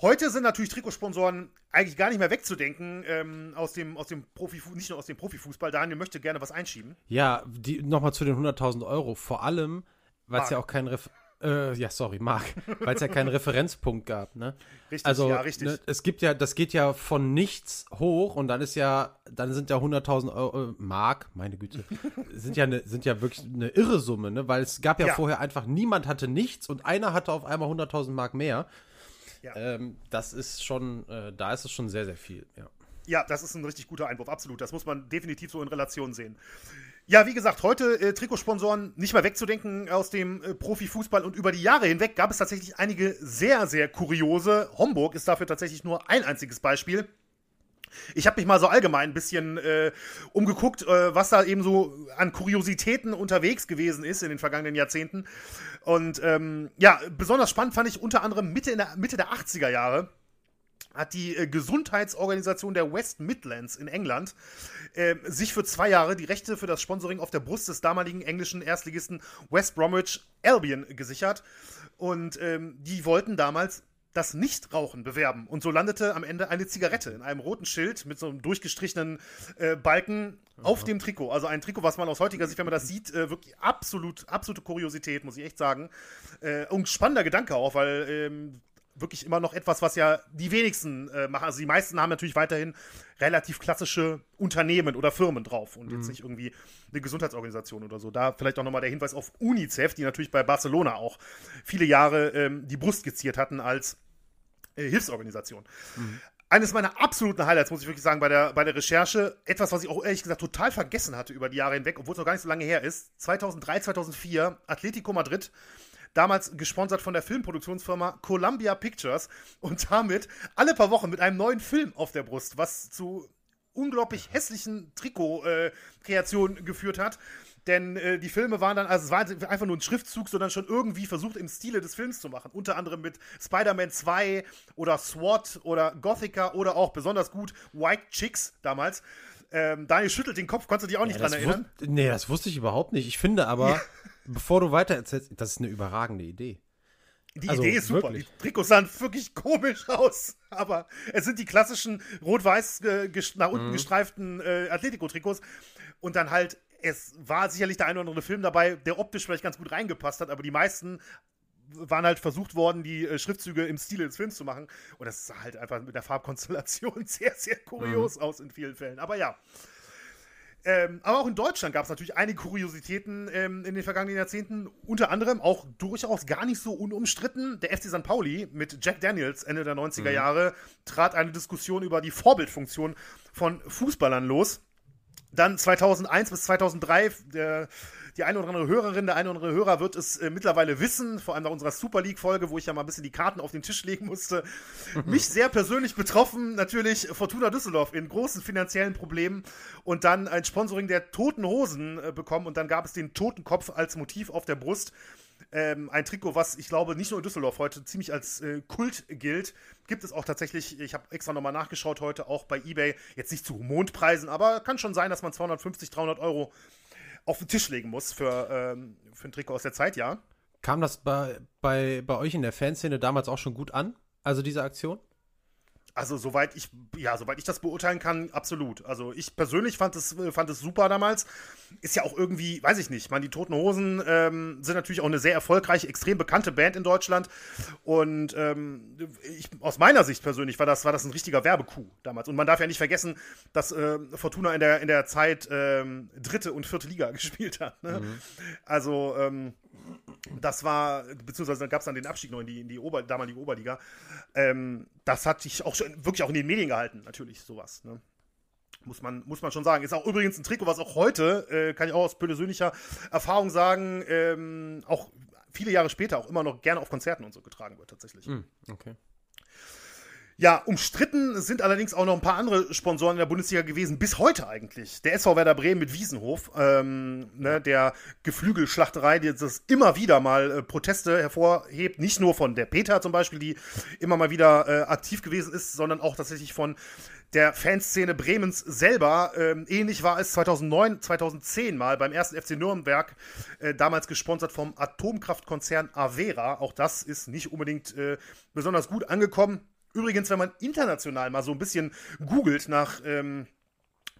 Heute sind natürlich Trikotsponsoren eigentlich gar nicht mehr wegzudenken ähm, aus dem, aus dem Profi, nicht nur aus dem Profifußball. Daniel möchte gerne was einschieben. Ja, nochmal zu den 100.000 Euro. Vor allem weil es ja auch kein Ref äh, ja, sorry, Marc, weil es ja keinen Referenzpunkt gab, ne? Richtig, also, ja, richtig. Ne, es gibt ja, das geht ja von nichts hoch und dann ist ja, dann sind ja 100.000 Euro, äh, Mark, meine Güte, sind ja, ne, sind ja wirklich eine irre Summe, ne? Weil es gab ja, ja, vorher einfach, niemand hatte nichts und einer hatte auf einmal 100.000 Mark mehr. Ja. Ähm, das ist schon, äh, da ist es schon sehr, sehr viel, ja. Ja, das ist ein richtig guter Einwurf, absolut. Das muss man definitiv so in Relation sehen. Ja, wie gesagt, heute äh, Trikotsponsoren nicht mal wegzudenken aus dem äh, Profifußball und über die Jahre hinweg gab es tatsächlich einige sehr, sehr kuriose. Homburg ist dafür tatsächlich nur ein einziges Beispiel. Ich habe mich mal so allgemein ein bisschen äh, umgeguckt, äh, was da eben so an Kuriositäten unterwegs gewesen ist in den vergangenen Jahrzehnten. Und ähm, ja, besonders spannend fand ich unter anderem Mitte, der, Mitte der 80er Jahre hat die äh, Gesundheitsorganisation der West Midlands in England äh, sich für zwei Jahre die Rechte für das Sponsoring auf der Brust des damaligen englischen Erstligisten West Bromwich Albion gesichert. Und ähm, die wollten damals das Nichtrauchen bewerben. Und so landete am Ende eine Zigarette in einem roten Schild mit so einem durchgestrichenen äh, Balken auf dem Trikot. Also ein Trikot, was man aus heutiger Sicht, wenn man das sieht, äh, wirklich absolut, absolute Kuriosität, muss ich echt sagen. Äh, und spannender Gedanke auch, weil ähm, wirklich immer noch etwas, was ja die wenigsten äh, machen. Also die meisten haben natürlich weiterhin relativ klassische Unternehmen oder Firmen drauf und mhm. jetzt nicht irgendwie eine Gesundheitsorganisation oder so. Da vielleicht auch nochmal der Hinweis auf UNICEF, die natürlich bei Barcelona auch viele Jahre ähm, die Brust geziert hatten als äh, Hilfsorganisation. Mhm. Eines meiner absoluten Highlights, muss ich wirklich sagen, bei der, bei der Recherche, etwas, was ich auch ehrlich gesagt total vergessen hatte über die Jahre hinweg, obwohl es noch gar nicht so lange her ist. 2003, 2004, Atletico Madrid damals gesponsert von der Filmproduktionsfirma Columbia Pictures und damit alle paar Wochen mit einem neuen Film auf der Brust, was zu unglaublich hässlichen Trikot-Kreationen äh, geführt hat. Denn äh, die Filme waren dann, also es war einfach nur ein Schriftzug, sondern schon irgendwie versucht im Stile des Films zu machen. Unter anderem mit Spider-Man 2 oder SWAT oder Gothica oder auch besonders gut White Chicks damals. Ähm, Daniel schüttelt den Kopf, konntest du dich auch nicht ja, dran erinnern? Nee, das wusste ich überhaupt nicht. Ich finde aber, bevor du weiter erzählst, das ist eine überragende Idee. Die also, Idee ist super. Wirklich. Die Trikots sahen wirklich komisch aus. Aber es sind die klassischen rot-weiß äh, nach unten mhm. gestreiften äh, Atletico-Trikots. Und dann halt, es war sicherlich der ein oder andere Film dabei, der optisch vielleicht ganz gut reingepasst hat, aber die meisten waren halt versucht worden, die äh, Schriftzüge im Stile des Films zu machen. Und das sah halt einfach mit der Farbkonstellation sehr, sehr kurios mhm. aus in vielen Fällen. Aber ja. Ähm, aber auch in Deutschland gab es natürlich einige Kuriositäten ähm, in den vergangenen Jahrzehnten. Unter anderem auch durchaus gar nicht so unumstritten. Der FC St. Pauli mit Jack Daniels Ende der 90er mhm. Jahre trat eine Diskussion über die Vorbildfunktion von Fußballern los. Dann 2001 bis 2003 der, Die eine oder andere Hörerin, der eine oder andere Hörer wird es äh, mittlerweile wissen, vor allem nach unserer Super League-Folge, wo ich ja mal ein bisschen die Karten auf den Tisch legen musste. Mich sehr persönlich betroffen, natürlich Fortuna Düsseldorf in großen finanziellen Problemen und dann ein Sponsoring der Toten Hosen äh, bekommen und dann gab es den Totenkopf als Motiv auf der Brust. Ähm, ein Trikot, was ich glaube nicht nur in Düsseldorf heute ziemlich als äh, Kult gilt. Gibt es auch tatsächlich, ich habe extra nochmal nachgeschaut heute, auch bei eBay. Jetzt nicht zu Mondpreisen, aber kann schon sein, dass man 250, 300 Euro auf den Tisch legen muss für, ähm, für ein Trikot aus der Zeit, ja. Kam das bei, bei, bei euch in der Fanszene damals auch schon gut an? Also diese Aktion? Also soweit ich, ja, soweit ich das beurteilen kann, absolut. Also ich persönlich fand es, fand es super damals. Ist ja auch irgendwie, weiß ich nicht, man, die Toten Hosen ähm, sind natürlich auch eine sehr erfolgreiche, extrem bekannte Band in Deutschland. Und ähm, ich, aus meiner Sicht persönlich war das, war das ein richtiger Werbekuh damals. Und man darf ja nicht vergessen, dass äh, Fortuna in der, in der Zeit ähm, dritte und vierte Liga gespielt hat. Ne? Mhm. Also ähm, das war, beziehungsweise gab es dann den Abstieg noch in die, in die Ober, damalige Oberliga. Ähm, das hat sich auch schon wirklich auch in den Medien gehalten, natürlich, sowas. Ne? Muss man, muss man schon sagen. Ist auch übrigens ein Trikot, was auch heute, äh, kann ich auch aus persönlicher Erfahrung sagen, ähm, auch viele Jahre später auch immer noch gerne auf Konzerten und so getragen wird, tatsächlich. Mm, okay. Ja, umstritten sind allerdings auch noch ein paar andere Sponsoren in der Bundesliga gewesen, bis heute eigentlich. Der SV Werder Bremen mit Wiesenhof, ähm, ne, der Geflügelschlachterei, die das immer wieder mal äh, Proteste hervorhebt, nicht nur von der Peter zum Beispiel, die immer mal wieder äh, aktiv gewesen ist, sondern auch tatsächlich von der Fanszene Bremens selber. Ähm, ähnlich war es 2009, 2010 mal beim ersten FC Nürnberg, äh, damals gesponsert vom Atomkraftkonzern Avera. Auch das ist nicht unbedingt äh, besonders gut angekommen. Übrigens, wenn man international mal so ein bisschen googelt nach ähm,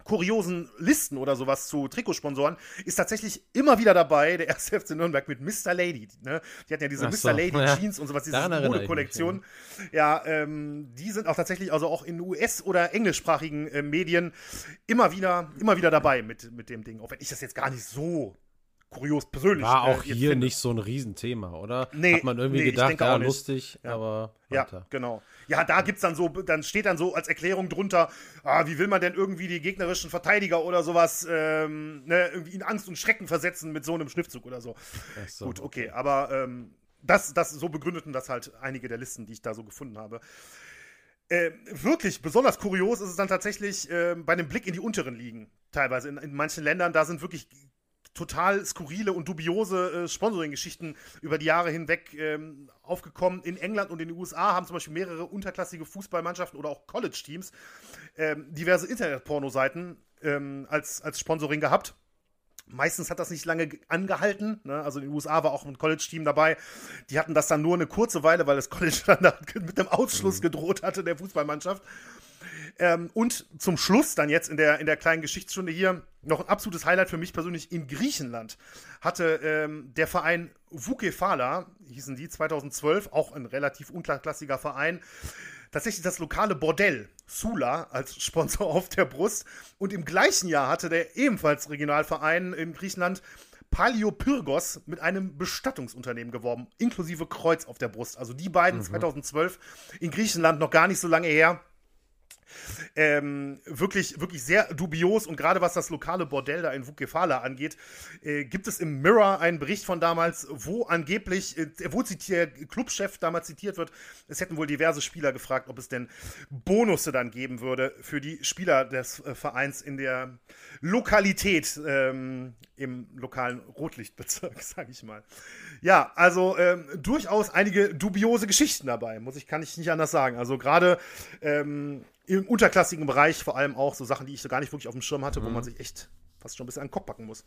kuriosen Listen oder sowas zu Trikotsponsoren, ist tatsächlich immer wieder dabei der erste FC Nürnberg mit Mr. Lady. Ne? Die hatten ja diese so, Mr. Lady ja. Jeans und sowas, diese Modekollektion. Ja, ähm, die sind auch tatsächlich, also auch in US- oder englischsprachigen äh, Medien immer wieder, immer wieder dabei mit, mit dem Ding. Auch wenn ich das jetzt gar nicht so kurios persönlich. War auch äh, hier finde. nicht so ein Riesenthema, oder? Nee, Hat man irgendwie nee, gedacht, ja, lustig, ja. aber weiter. Ja, genau. Ja, da gibt's dann so, dann steht dann so als Erklärung drunter, ah, wie will man denn irgendwie die gegnerischen Verteidiger oder sowas ähm, ne, irgendwie in Angst und Schrecken versetzen mit so einem Schniftzug oder so. so Gut, okay, aber ähm, das, das, so begründeten das halt einige der Listen, die ich da so gefunden habe. Äh, wirklich besonders kurios ist es dann tatsächlich äh, bei einem Blick in die unteren Ligen. Teilweise in, in manchen Ländern, da sind wirklich total skurrile und dubiose äh, Sponsoring-Geschichten über die Jahre hinweg ähm, aufgekommen. In England und in den USA haben zum Beispiel mehrere unterklassige Fußballmannschaften oder auch College-Teams ähm, diverse Internet-Porno-Seiten ähm, als, als Sponsoring gehabt. Meistens hat das nicht lange angehalten. Ne? Also in den USA war auch ein College-Team dabei. Die hatten das dann nur eine kurze Weile, weil das College dann mit einem Ausschluss mhm. gedroht hatte der Fußballmannschaft. Ähm, und zum Schluss dann jetzt in der, in der kleinen Geschichtsstunde hier noch ein absolutes Highlight für mich persönlich in Griechenland hatte ähm, der Verein Vukefala, hießen die 2012, auch ein relativ unklarklassiger Verein, tatsächlich das lokale Bordell Sula als Sponsor auf der Brust. Und im gleichen Jahr hatte der ebenfalls Regionalverein in Griechenland Paliopyrgos mit einem Bestattungsunternehmen geworben, inklusive Kreuz auf der Brust. Also die beiden mhm. 2012 in Griechenland noch gar nicht so lange her. Ähm, wirklich, wirklich sehr dubios und gerade was das lokale Bordell da in Wukefala angeht, äh, gibt es im Mirror einen Bericht von damals, wo angeblich, äh, wo der Clubchef damals zitiert wird, es hätten wohl diverse Spieler gefragt, ob es denn Bonusse dann geben würde für die Spieler des äh, Vereins in der Lokalität, ähm, im lokalen Rotlichtbezirk, sage ich mal. Ja, also ähm, durchaus einige dubiose Geschichten dabei, muss ich, kann ich nicht anders sagen. Also gerade ähm, im unterklassigen Bereich vor allem auch so Sachen, die ich so gar nicht wirklich auf dem Schirm hatte, mhm. wo man sich echt fast schon ein bisschen an den Kopf packen muss.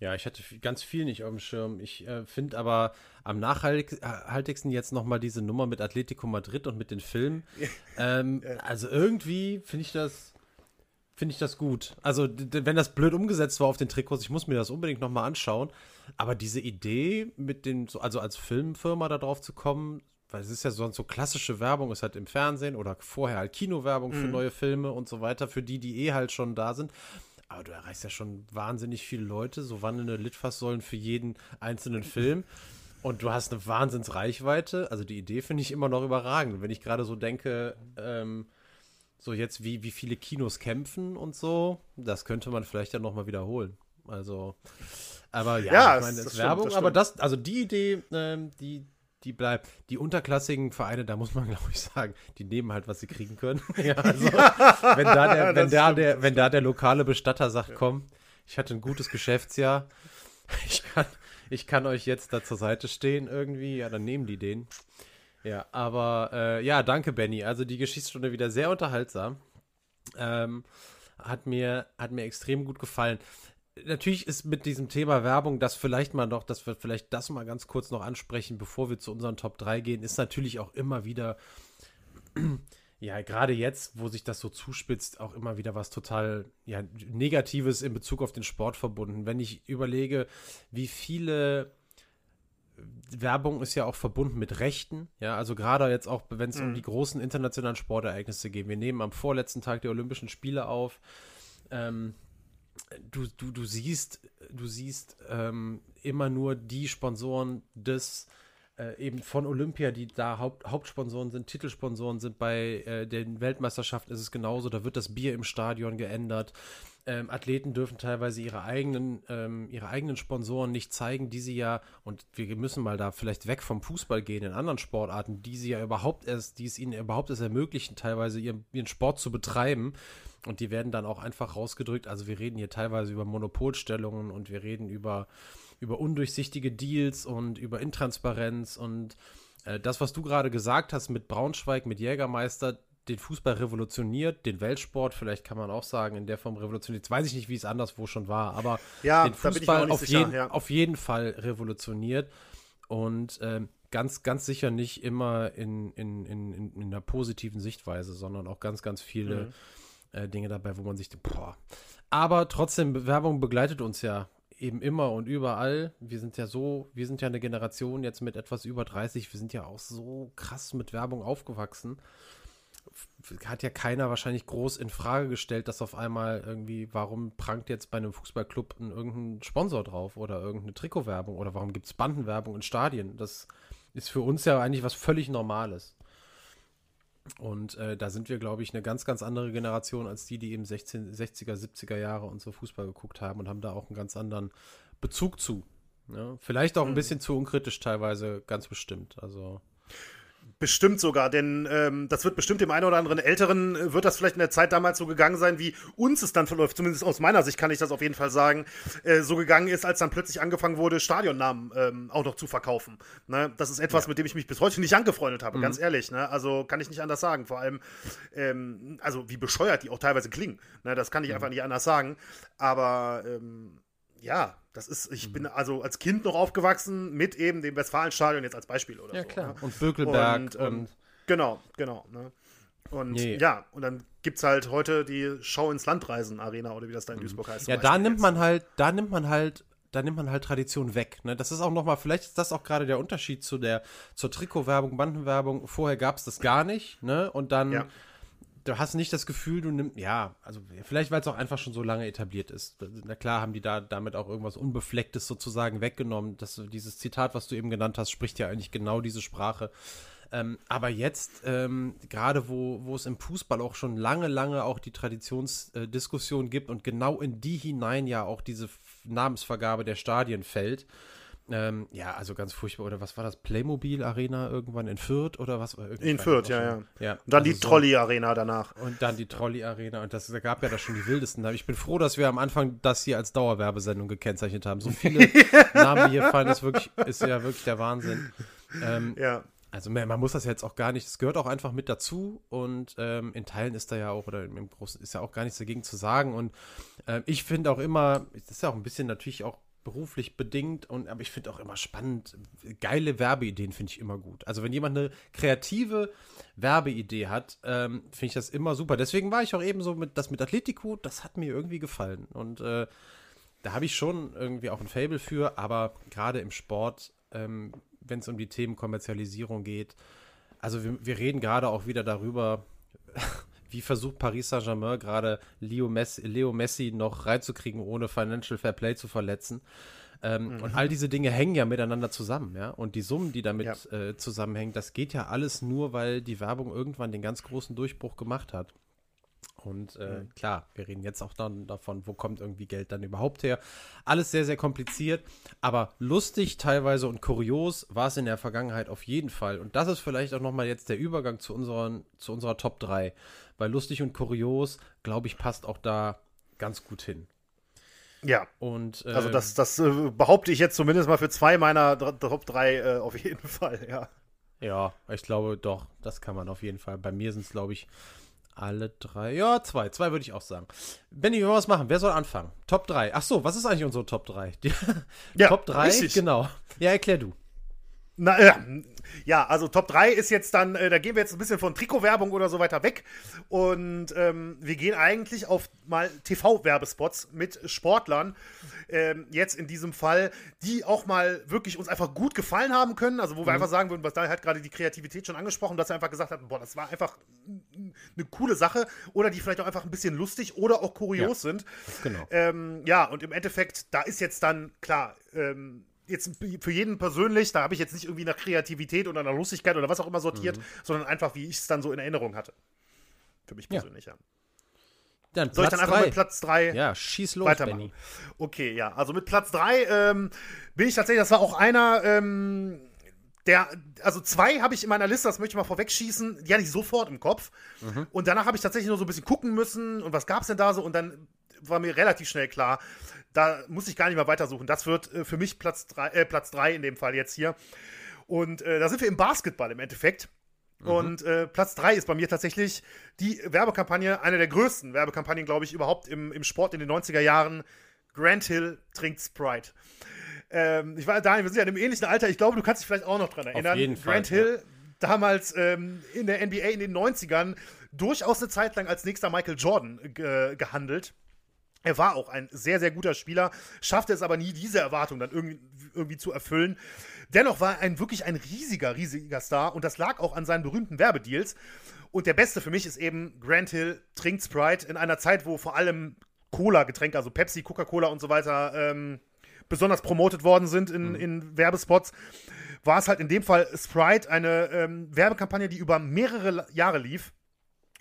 Ja, ich hatte ganz viel nicht auf dem Schirm. Ich äh, finde aber am nachhaltigsten jetzt nochmal diese Nummer mit Atletico Madrid und mit den Filmen. ähm, also irgendwie finde ich das finde ich das gut. Also, wenn das blöd umgesetzt war auf den Trikots, ich muss mir das unbedingt nochmal anschauen. Aber diese Idee, mit den, also als Filmfirma da drauf zu kommen, weil es ist ja sonst so klassische Werbung, ist halt im Fernsehen oder vorher halt Kinowerbung für mhm. neue Filme und so weiter, für die, die eh halt schon da sind. Aber du erreichst ja schon wahnsinnig viele Leute, so wandelnde Litfaßsäulen für jeden einzelnen Film. Und du hast eine Wahnsinnsreichweite. Also die Idee finde ich immer noch überragend. Wenn ich gerade so denke, ähm, so jetzt wie, wie viele Kinos kämpfen und so, das könnte man vielleicht ja nochmal wiederholen. Also Aber ja, ja ich meine, das ist Werbung, das aber das, also die Idee, ähm, die, die bleibt. Die unterklassigen Vereine, da muss man, glaube ich, sagen, die nehmen halt, was sie kriegen können. ja, also, wenn da der, wenn da der, wenn da der lokale Bestatter sagt, ja. komm, ich hatte ein gutes Geschäftsjahr, ich kann, ich kann euch jetzt da zur Seite stehen irgendwie, ja, dann nehmen die den. Ja, aber äh, ja, danke, Benny. Also die Geschichtsstunde wieder sehr unterhaltsam. Ähm, hat mir, hat mir extrem gut gefallen natürlich ist mit diesem Thema Werbung, das vielleicht mal noch, dass wir vielleicht das mal ganz kurz noch ansprechen, bevor wir zu unseren Top 3 gehen, ist natürlich auch immer wieder, ja, gerade jetzt, wo sich das so zuspitzt, auch immer wieder was total ja, Negatives in Bezug auf den Sport verbunden. Wenn ich überlege, wie viele Werbung ist ja auch verbunden mit Rechten, ja, also gerade jetzt auch, wenn es mhm. um die großen internationalen Sportereignisse geht. Wir nehmen am vorletzten Tag der Olympischen Spiele auf. Ähm, du, du, du siehst, du siehst ähm, immer nur die Sponsoren des äh, eben von Olympia, die da Haupt, Hauptsponsoren sind, Titelsponsoren sind. Bei äh, den Weltmeisterschaften ist es genauso, da wird das Bier im Stadion geändert. Ähm, Athleten dürfen teilweise ihre eigenen, ähm, ihre eigenen Sponsoren nicht zeigen, die sie ja, und wir müssen mal da vielleicht weg vom Fußball gehen, in anderen Sportarten, die sie ja überhaupt erst, die es ihnen überhaupt erst ermöglichen, teilweise ihren, ihren Sport zu betreiben. Und die werden dann auch einfach rausgedrückt. Also wir reden hier teilweise über Monopolstellungen und wir reden über, über undurchsichtige Deals und über Intransparenz und äh, das, was du gerade gesagt hast mit Braunschweig, mit Jägermeister, den Fußball revolutioniert, den Weltsport, vielleicht kann man auch sagen, in der Form revolutioniert. Jetzt weiß ich nicht, wie es anderswo schon war, aber ja, den Fußball auf, sicher, jeden, ja. auf jeden Fall revolutioniert und ähm, ganz, ganz sicher nicht immer in, in, in, in, einer positiven Sichtweise, sondern auch ganz, ganz viele mhm äh, Dinge dabei, wo man sich, boah. Aber trotzdem, Werbung begleitet uns ja eben immer und überall. Wir sind ja so, wir sind ja eine Generation jetzt mit etwas über 30, wir sind ja auch so krass mit Werbung aufgewachsen. Hat ja keiner wahrscheinlich groß in Frage gestellt, dass auf einmal irgendwie, warum prangt jetzt bei einem Fußballclub ein, irgendein Sponsor drauf oder irgendeine Trikotwerbung oder warum gibt es Bandenwerbung in Stadien? Das ist für uns ja eigentlich was völlig Normales. Und äh, da sind wir, glaube ich, eine ganz, ganz andere Generation als die, die eben 16, 60er, 70er Jahre und so Fußball geguckt haben und haben da auch einen ganz anderen Bezug zu. Ja? Vielleicht auch ein mhm. bisschen zu unkritisch teilweise, ganz bestimmt. Also. Bestimmt sogar, denn ähm, das wird bestimmt dem einen oder anderen Älteren, äh, wird das vielleicht in der Zeit damals so gegangen sein, wie uns es dann verläuft. Zumindest aus meiner Sicht kann ich das auf jeden Fall sagen, äh, so gegangen ist, als dann plötzlich angefangen wurde, Stadionnamen ähm, auch noch zu verkaufen. Ne? Das ist etwas, ja. mit dem ich mich bis heute nicht angefreundet habe, mhm. ganz ehrlich. Ne? Also kann ich nicht anders sagen. Vor allem, ähm, also wie bescheuert die auch teilweise klingen. Ne? Das kann ich mhm. einfach nicht anders sagen. Aber ähm, ja, das ist, ich mhm. bin also als Kind noch aufgewachsen mit eben dem Westfalenstadion jetzt als Beispiel oder ja, so. Ja, klar. Ne? Und Bökelberg und, und, und, Genau, genau. Ne? Und nee. ja, und dann gibt es halt heute die Schau ins Landreisen Arena oder wie das da in mhm. Duisburg heißt. Ja, da nimmt man halt, da nimmt man halt da nimmt man halt Tradition weg. Ne? Das ist auch nochmal, vielleicht ist das auch gerade der Unterschied zu der, zur Trikotwerbung, Bandenwerbung. Vorher gab es das gar nicht, ne? Und dann ja du hast nicht das Gefühl, du nimmst, ja, also vielleicht, weil es auch einfach schon so lange etabliert ist. Na klar haben die da damit auch irgendwas Unbeflecktes sozusagen weggenommen. Das, dieses Zitat, was du eben genannt hast, spricht ja eigentlich genau diese Sprache. Ähm, aber jetzt, ähm, gerade wo, wo es im Fußball auch schon lange, lange auch die Traditionsdiskussion äh, gibt und genau in die hinein ja auch diese Namensvergabe der Stadien fällt, ähm, ja, also ganz furchtbar. Oder was war das? Playmobil Arena irgendwann in Fürth oder was? In Fürth, ja, ja, ja. Und dann also die Trolley Arena danach. Und dann die Trolley Arena. Und das da gab ja da schon die wildesten. Ich bin froh, dass wir am Anfang das hier als Dauerwerbesendung gekennzeichnet haben. So viele Namen, die hier fallen, ist wirklich, ist ja wirklich der Wahnsinn. Ähm, ja. Also man muss das jetzt auch gar nicht, es gehört auch einfach mit dazu und ähm, in Teilen ist da ja auch, oder im Großen ist ja auch gar nichts dagegen zu sagen und äh, ich finde auch immer, das ist ja auch ein bisschen natürlich auch beruflich bedingt und aber ich finde auch immer spannend, geile Werbeideen finde ich immer gut. Also wenn jemand eine kreative Werbeidee hat, ähm, finde ich das immer super. Deswegen war ich auch eben so mit das mit Atletico, das hat mir irgendwie gefallen und äh, da habe ich schon irgendwie auch ein Fable für, aber gerade im Sport, ähm, wenn es um die Themen Kommerzialisierung geht, also wir, wir reden gerade auch wieder darüber, wie versucht Paris Saint-Germain gerade Leo Messi, Leo Messi noch reinzukriegen, ohne Financial Fair Play zu verletzen. Ähm, mhm. Und all diese Dinge hängen ja miteinander zusammen, ja. Und die Summen, die damit ja. äh, zusammenhängen, das geht ja alles nur, weil die Werbung irgendwann den ganz großen Durchbruch gemacht hat. Und äh, mhm. klar, wir reden jetzt auch dann davon, wo kommt irgendwie Geld dann überhaupt her. Alles sehr, sehr kompliziert, aber lustig teilweise und kurios war es in der Vergangenheit auf jeden Fall. Und das ist vielleicht auch nochmal jetzt der Übergang zu, unseren, zu unserer Top 3. Weil lustig und kurios, glaube ich, passt auch da ganz gut hin. Ja. Und, äh, also das, das äh, behaupte ich jetzt zumindest mal für zwei meiner Top 3 äh, auf jeden Fall, ja. Ja, ich glaube doch, das kann man auf jeden Fall. Bei mir sind es, glaube ich, alle drei. Ja, zwei. Zwei würde ich auch sagen. Benny, wir wollen was machen. Wer soll anfangen? Top 3. Ach so, was ist eigentlich unsere Top 3? ja, Top 3, richtig. genau. Ja, erklär du. Na, äh, ja, also Top 3 ist jetzt dann, äh, da gehen wir jetzt ein bisschen von Trikotwerbung oder so weiter weg. Und ähm, wir gehen eigentlich auf mal TV-Werbespots mit Sportlern. Ähm, jetzt in diesem Fall, die auch mal wirklich uns einfach gut gefallen haben können. Also, wo wir mhm. einfach sagen würden, was da hat gerade die Kreativität schon angesprochen, dass wir einfach gesagt haben, boah, das war einfach eine coole Sache. Oder die vielleicht auch einfach ein bisschen lustig oder auch kurios ja, sind. Genau. Ähm, ja, und im Endeffekt, da ist jetzt dann, klar, ähm, jetzt für jeden persönlich, da habe ich jetzt nicht irgendwie nach Kreativität oder nach Lustigkeit oder was auch immer sortiert, mhm. sondern einfach, wie ich es dann so in Erinnerung hatte. Für mich persönlich, ja. ja. Dann Soll ich dann einfach drei. mit Platz 3 ja, schieß los, weitermachen? Benny. Okay, ja. Also mit Platz 3 ähm, bin ich tatsächlich, das war auch einer, ähm, der, also zwei habe ich in meiner Liste, das möchte ich mal vorwegschießen, ja nicht sofort im Kopf. Mhm. Und danach habe ich tatsächlich nur so ein bisschen gucken müssen und was gab es denn da so und dann war mir relativ schnell klar, da muss ich gar nicht mehr weitersuchen. Das wird äh, für mich Platz 3 äh, Platz drei in dem Fall jetzt hier. Und äh, da sind wir im Basketball im Endeffekt. Mhm. Und äh, Platz 3 ist bei mir tatsächlich die Werbekampagne, eine der größten Werbekampagnen, glaube ich, überhaupt im, im Sport in den 90er Jahren. Grant Hill trinkt Sprite. Ähm, ich war Daniel, wir sind ja in einem ähnlichen Alter. Ich glaube, du kannst dich vielleicht auch noch dran erinnern. Auf jeden Grant Fall, Hill, ja. damals ähm, in der NBA in den 90ern, durchaus eine Zeit lang als nächster Michael Jordan äh, gehandelt. Er war auch ein sehr, sehr guter Spieler, schaffte es aber nie, diese Erwartung dann irgendwie, irgendwie zu erfüllen. Dennoch war er ein, wirklich ein riesiger, riesiger Star und das lag auch an seinen berühmten Werbedeals. Und der beste für mich ist eben Grant Hill trinkt Sprite in einer Zeit, wo vor allem Cola-Getränke, also Pepsi, Coca-Cola und so weiter, ähm, besonders promotet worden sind in, mhm. in Werbespots. War es halt in dem Fall Sprite, eine ähm, Werbekampagne, die über mehrere Jahre lief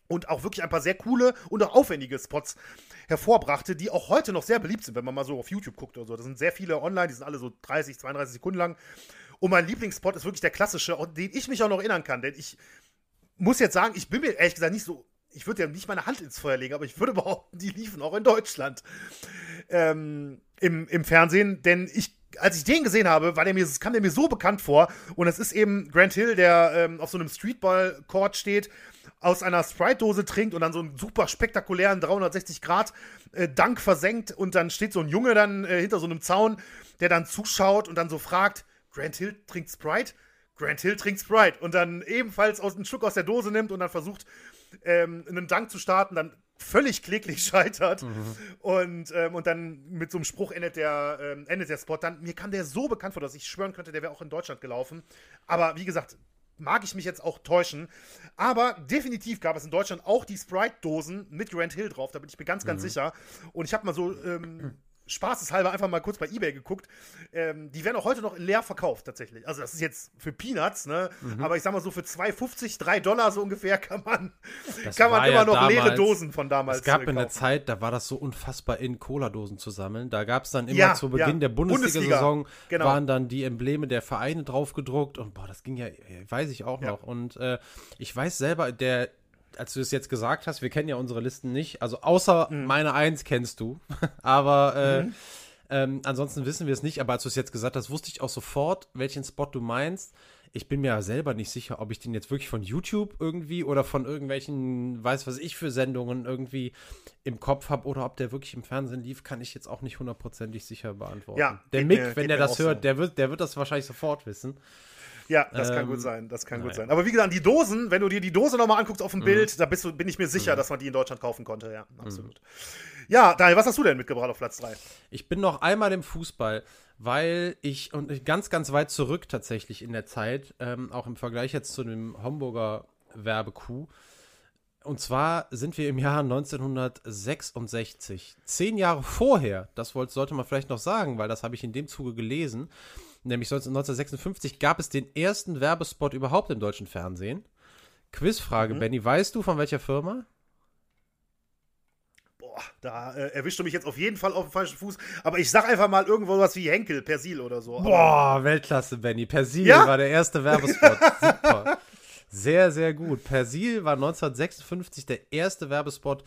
und auch wirklich ein paar sehr coole und auch aufwendige Spots hervorbrachte, die auch heute noch sehr beliebt sind, wenn man mal so auf YouTube guckt oder so. Da sind sehr viele online, die sind alle so 30, 32 Sekunden lang. Und mein Lieblingsspot ist wirklich der klassische, den ich mich auch noch erinnern kann, denn ich muss jetzt sagen, ich bin mir ehrlich gesagt nicht so ich würde ja nicht meine Hand ins Feuer legen, aber ich würde behaupten, die liefen auch in Deutschland ähm, im, im Fernsehen, denn ich, als ich den gesehen habe, war der mir, kam der mir so bekannt vor und es ist eben Grant Hill, der ähm, auf so einem Streetball-Court steht aus einer Sprite-Dose trinkt und dann so einen super spektakulären 360 Grad äh, Dank versenkt und dann steht so ein Junge dann äh, hinter so einem Zaun, der dann zuschaut und dann so fragt, Grant Hill trinkt Sprite? Grant Hill trinkt Sprite und dann ebenfalls aus einem Schluck aus der Dose nimmt und dann versucht, ähm, einen Dank zu starten, dann völlig kläglich scheitert mhm. und, ähm, und dann mit so einem Spruch endet der, ähm, endet der Spot. Dann, mir kam der so bekannt vor, dass ich schwören könnte, der wäre auch in Deutschland gelaufen. Aber wie gesagt, mag ich mich jetzt auch täuschen. Aber definitiv gab es in Deutschland auch die Sprite-Dosen mit Grant Hill drauf, da bin ich mir ganz, ganz mhm. sicher. Und ich habe mal so ähm, spaßeshalber einfach mal kurz bei eBay geguckt. Ähm, die werden auch heute noch leer verkauft, tatsächlich. Also, das ist jetzt für Peanuts, ne? Mhm. Aber ich sag mal so, für 2,50, 3 Dollar so ungefähr kann man, kann man immer ja noch damals, leere Dosen von damals. Es gab in der Zeit, da war das so unfassbar in, Cola-Dosen zu sammeln. Da gab es dann immer ja, zu Beginn ja. der Bundesliga-Saison, Bundesliga, genau. waren dann die Embleme der Vereine drauf gedruckt und boah, das ging ja, weiß ich auch noch. Und äh, ich weiß selber, der als du es jetzt gesagt hast, wir kennen ja unsere Listen nicht. Also außer mhm. meine Eins kennst du. aber äh, mhm. ähm, ansonsten wissen wir es nicht. Aber als du es jetzt gesagt hast, wusste ich auch sofort, welchen Spot du meinst. Ich bin mir ja selber nicht sicher, ob ich den jetzt wirklich von YouTube irgendwie oder von irgendwelchen, weiß was ich für Sendungen irgendwie im Kopf habe oder ob der wirklich im Fernsehen lief, kann ich jetzt auch nicht hundertprozentig sicher beantworten. Ja, der Mick, mir, wenn der das hört, so. der wird, der wird das wahrscheinlich sofort wissen. Ja, das ähm, kann gut ähm, sein. Das kann nein. gut sein. Aber wie gesagt, die Dosen, wenn du dir die Dose nochmal anguckst auf dem mhm. Bild, da bist du, bin ich mir sicher, mhm. dass man die in Deutschland kaufen konnte. Ja, mhm. absolut. Mhm. Ja, Daniel, was hast du denn mitgebracht auf Platz 3? Ich bin noch einmal im Fußball, weil ich, und ganz, ganz weit zurück tatsächlich in der Zeit, ähm, auch im Vergleich jetzt zu dem Homburger Werbekuh, und zwar sind wir im Jahr 1966. Zehn Jahre vorher, das wollte, sollte man vielleicht noch sagen, weil das habe ich in dem Zuge gelesen, nämlich 1956 gab es den ersten Werbespot überhaupt im deutschen Fernsehen. Quizfrage, mhm. Benny, weißt du von welcher Firma? boah, da äh, erwischst du mich jetzt auf jeden Fall auf dem falschen Fuß. Aber ich sag einfach mal irgendwo was wie Henkel, Persil oder so. Boah, Weltklasse, Benny. Persil ja? war der erste Werbespot. Super. Sehr, sehr gut. Persil war 1956 der erste Werbespot,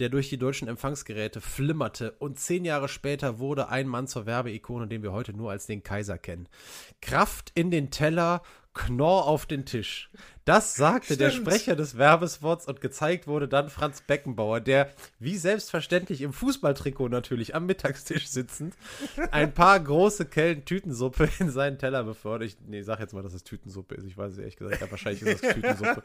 der durch die deutschen Empfangsgeräte flimmerte. Und zehn Jahre später wurde ein Mann zur Werbeikone, den wir heute nur als den Kaiser kennen. Kraft in den Teller, Knorr auf den Tisch. Das sagte Stimmt. der Sprecher des Werbespots und gezeigt wurde dann Franz Beckenbauer, der wie selbstverständlich im Fußballtrikot natürlich am Mittagstisch sitzend ein paar große Kellen Tütensuppe in seinen Teller befördert. Ich nee, sag jetzt mal, dass es Tütensuppe ist. Ich weiß es ehrlich gesagt, ja, wahrscheinlich ist es Tütensuppe.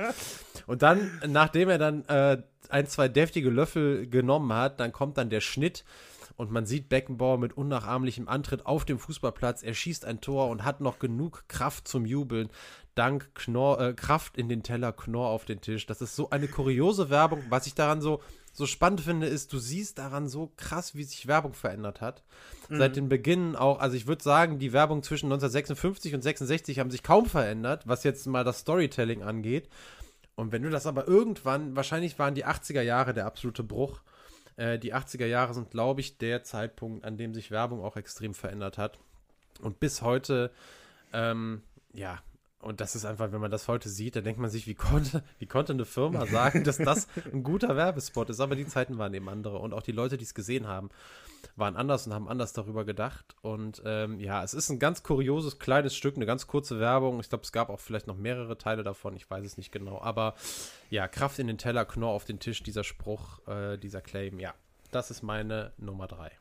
Und dann, nachdem er dann äh, ein, zwei deftige Löffel genommen hat, dann kommt dann der Schnitt und man sieht Beckenbauer mit unnachahmlichem Antritt auf dem Fußballplatz. Er schießt ein Tor und hat noch genug Kraft zum Jubeln. Dank Knorr, äh, Kraft in den Teller, Knorr auf den Tisch. Das ist so eine kuriose Werbung. Was ich daran so, so spannend finde, ist, du siehst daran so krass, wie sich Werbung verändert hat. Mhm. Seit dem Beginn auch, also ich würde sagen, die Werbung zwischen 1956 und 66 haben sich kaum verändert, was jetzt mal das Storytelling angeht. Und wenn du das aber irgendwann, wahrscheinlich waren die 80er Jahre der absolute Bruch, äh, die 80er Jahre sind, glaube ich, der Zeitpunkt, an dem sich Werbung auch extrem verändert hat. Und bis heute, ähm, ja, und das ist einfach, wenn man das heute sieht, dann denkt man sich, wie konnte, wie konnte eine Firma sagen, dass das ein guter Werbespot ist? Aber die Zeiten waren eben andere. Und auch die Leute, die es gesehen haben, waren anders und haben anders darüber gedacht. Und ähm, ja, es ist ein ganz kurioses kleines Stück, eine ganz kurze Werbung. Ich glaube, es gab auch vielleicht noch mehrere Teile davon, ich weiß es nicht genau. Aber ja, Kraft in den Teller, Knorr auf den Tisch, dieser Spruch, äh, dieser Claim, ja, das ist meine Nummer drei.